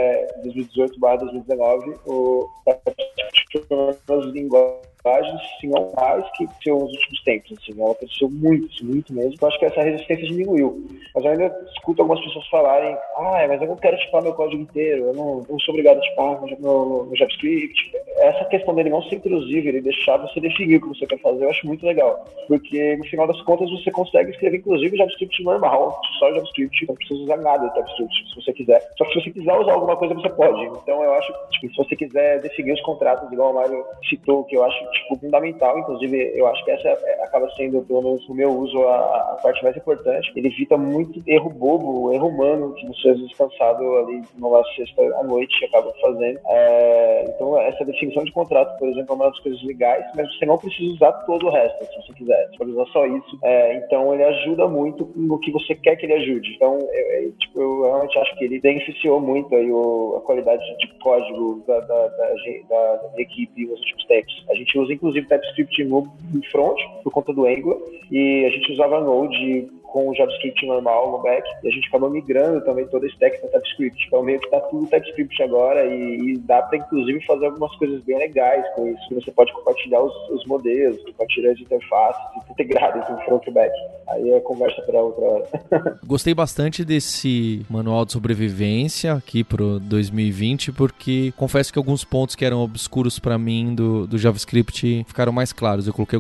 2018 2019, o TypeScript foi linguagens, se não mais, que nos últimos tempos. Assim, ela cresceu muito, assim, muito mesmo. Eu acho que essa resistência diminuiu. Mas eu ainda escuto algumas pessoas falarem: ah, mas eu não quero tipar meu código inteiro, eu não, não sou obrigado a tipar no, JavaScript. Essa questão dele não ser intrusivo, ele deixar você definir o que você quer fazer, eu acho muito legal. Porque no final das contas você consegue escrever, inclusive, JavaScript normal, só JavaScript, não precisa usar nada de JavaScript se você quiser. Só que se você quiser usar alguma coisa, você pode. Então eu acho que tipo, se você quiser definir os contratos, igual o Mário citou, que eu acho tipo, fundamental, inclusive eu acho que essa é, acaba sendo, pelo menos no meu uso, a, a, parte mais importante. Ele evita muito erro bobo, erro humano, que você às vezes cansado ali numa sexta à noite acaba fazendo. É, então essa definição de contrato, por exemplo, é uma das coisas legais, mas você não precisa usar todo o resto, se você quiser. Você pode usar só isso. É, então ele ajuda muito no que você quer que ele ajude. Então, eu, tipo, eu realmente acho que ele beneficiou muito aí o, a qualidade de código da, da, da, da, da equipe nos últimos tempos. A gente usa, inclusive, TypeScript no front, por conta do Angular, e a gente usava Node com o JavaScript normal no back, e a gente acabou migrando também toda a stack para TypeScript. Então meio que tá tudo TypeScript agora e, e dá para inclusive fazer algumas coisas bem legais com isso. Você pode compartilhar os, os modelos, compartilhar as interfaces integradas em front e back. Aí é conversa para outra hora. Gostei bastante desse manual de sobrevivência aqui pro 2020, porque confesso que alguns pontos que eram obscuros para mim do, do JavaScript ficaram mais claros. Eu coloquei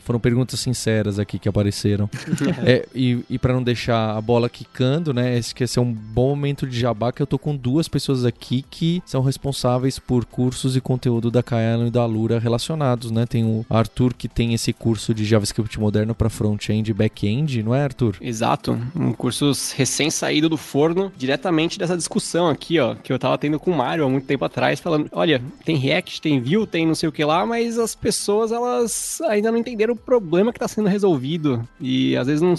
foram perguntas sinceras aqui que apareceram. é, e e, para não deixar a bola quicando, né? Esse que é um bom momento de jabá que eu tô com duas pessoas aqui que são responsáveis por cursos e conteúdo da Kaelon e da Lura relacionados, né? Tem o Arthur que tem esse curso de JavaScript moderno para front-end e back-end, não é, Arthur? Exato, um curso recém saído do forno, diretamente dessa discussão aqui, ó, que eu tava tendo com o Mário há muito tempo atrás, falando, olha, tem React, tem Vue, tem não sei o que lá, mas as pessoas elas ainda não entenderam o problema que está sendo resolvido e às vezes não,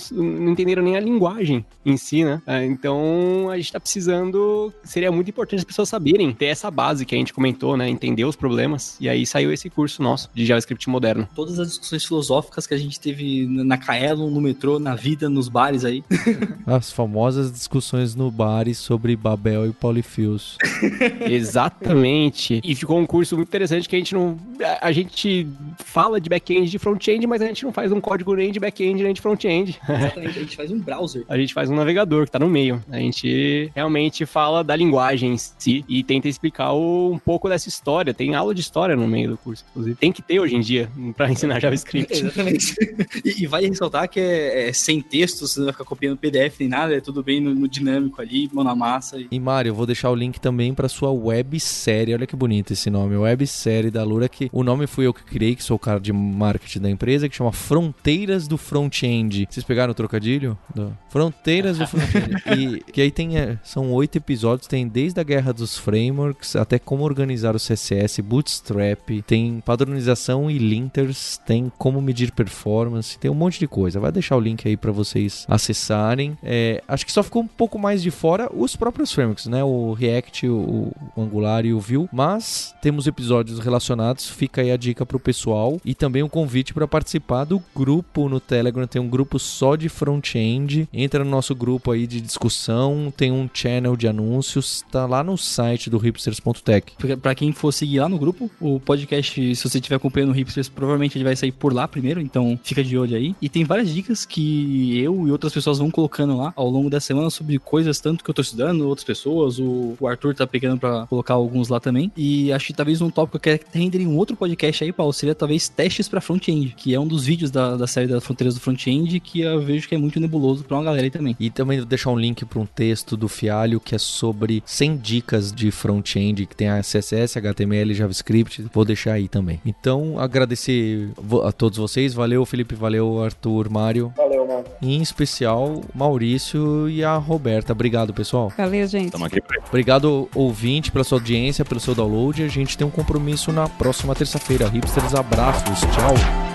não entenderam nem a linguagem em si, né? É, então a gente tá precisando. Seria muito importante as pessoas saberem ter essa base que a gente comentou, né? Entender os problemas. E aí saiu esse curso nosso de JavaScript moderno. Todas as discussões filosóficas que a gente teve na Kaelon, no metrô, na vida, nos bares aí. As famosas discussões no bar sobre Babel e Polyfields. Exatamente. E ficou um curso muito interessante que a gente não. A gente fala de back-end de front-end, mas a gente não faz um código nem de back-end nem de front-end. Exatamente gente faz um browser. A gente faz um navegador que tá no meio. A gente realmente fala da linguagem em si e tenta explicar o, um pouco dessa história. Tem aula de história no meio do curso, inclusive. Tem que ter hoje em dia para ensinar JavaScript. Exatamente. e, e vale ressaltar que é, é, sem texto, você não vai ficar copiando PDF nem nada, é tudo bem no, no dinâmico ali, mão na massa. E, e Mário, eu vou deixar o link também para sua websérie. Olha que bonito esse nome, websérie da Lura, que o nome fui eu que criei, que sou o cara de marketing da empresa, que chama Fronteiras do Front-End. Vocês pegaram o trocadilho? Trocadilho? Do Fronteiras do Fronteiras. e que aí tem, é, são oito episódios, tem desde a guerra dos frameworks até como organizar o CSS, Bootstrap, tem padronização e linters, tem como medir performance, tem um monte de coisa. Vai deixar o link aí para vocês acessarem. É, acho que só ficou um pouco mais de fora os próprios frameworks, né? O React, o, o Angular e o Vue, mas temos episódios relacionados. Fica aí a dica pro pessoal e também um convite para participar do grupo no Telegram. Tem um grupo só de front front-end. Entra no nosso grupo aí de discussão, tem um channel de anúncios, tá lá no site do hipsters.tech. Pra quem for seguir lá no grupo, o podcast, se você estiver acompanhando o Hipsters, provavelmente ele vai sair por lá primeiro, então fica de olho aí. E tem várias dicas que eu e outras pessoas vão colocando lá ao longo da semana sobre coisas tanto que eu tô estudando, outras pessoas, o, o Arthur tá pegando pra colocar alguns lá também. E acho que talvez um tópico que eu quero render em um outro podcast aí, Paulo, seria talvez testes pra front-end, que é um dos vídeos da, da série das fronteiras do front-end que eu vejo que é muito nebuloso pra uma galera aí também. E também vou deixar um link para um texto do Fialho que é sobre 100 dicas de front-end, que tem a CSS, HTML, JavaScript. Vou deixar aí também. Então, agradecer a todos vocês. Valeu, Felipe. Valeu, Arthur, Mário. Valeu, mano. E em especial, Maurício e a Roberta. Obrigado, pessoal. Valeu, gente. Estamos aqui pra Obrigado, ouvinte, pela sua audiência, pelo seu download. A gente tem um compromisso na próxima terça-feira. Hipsters, abraços. Tchau.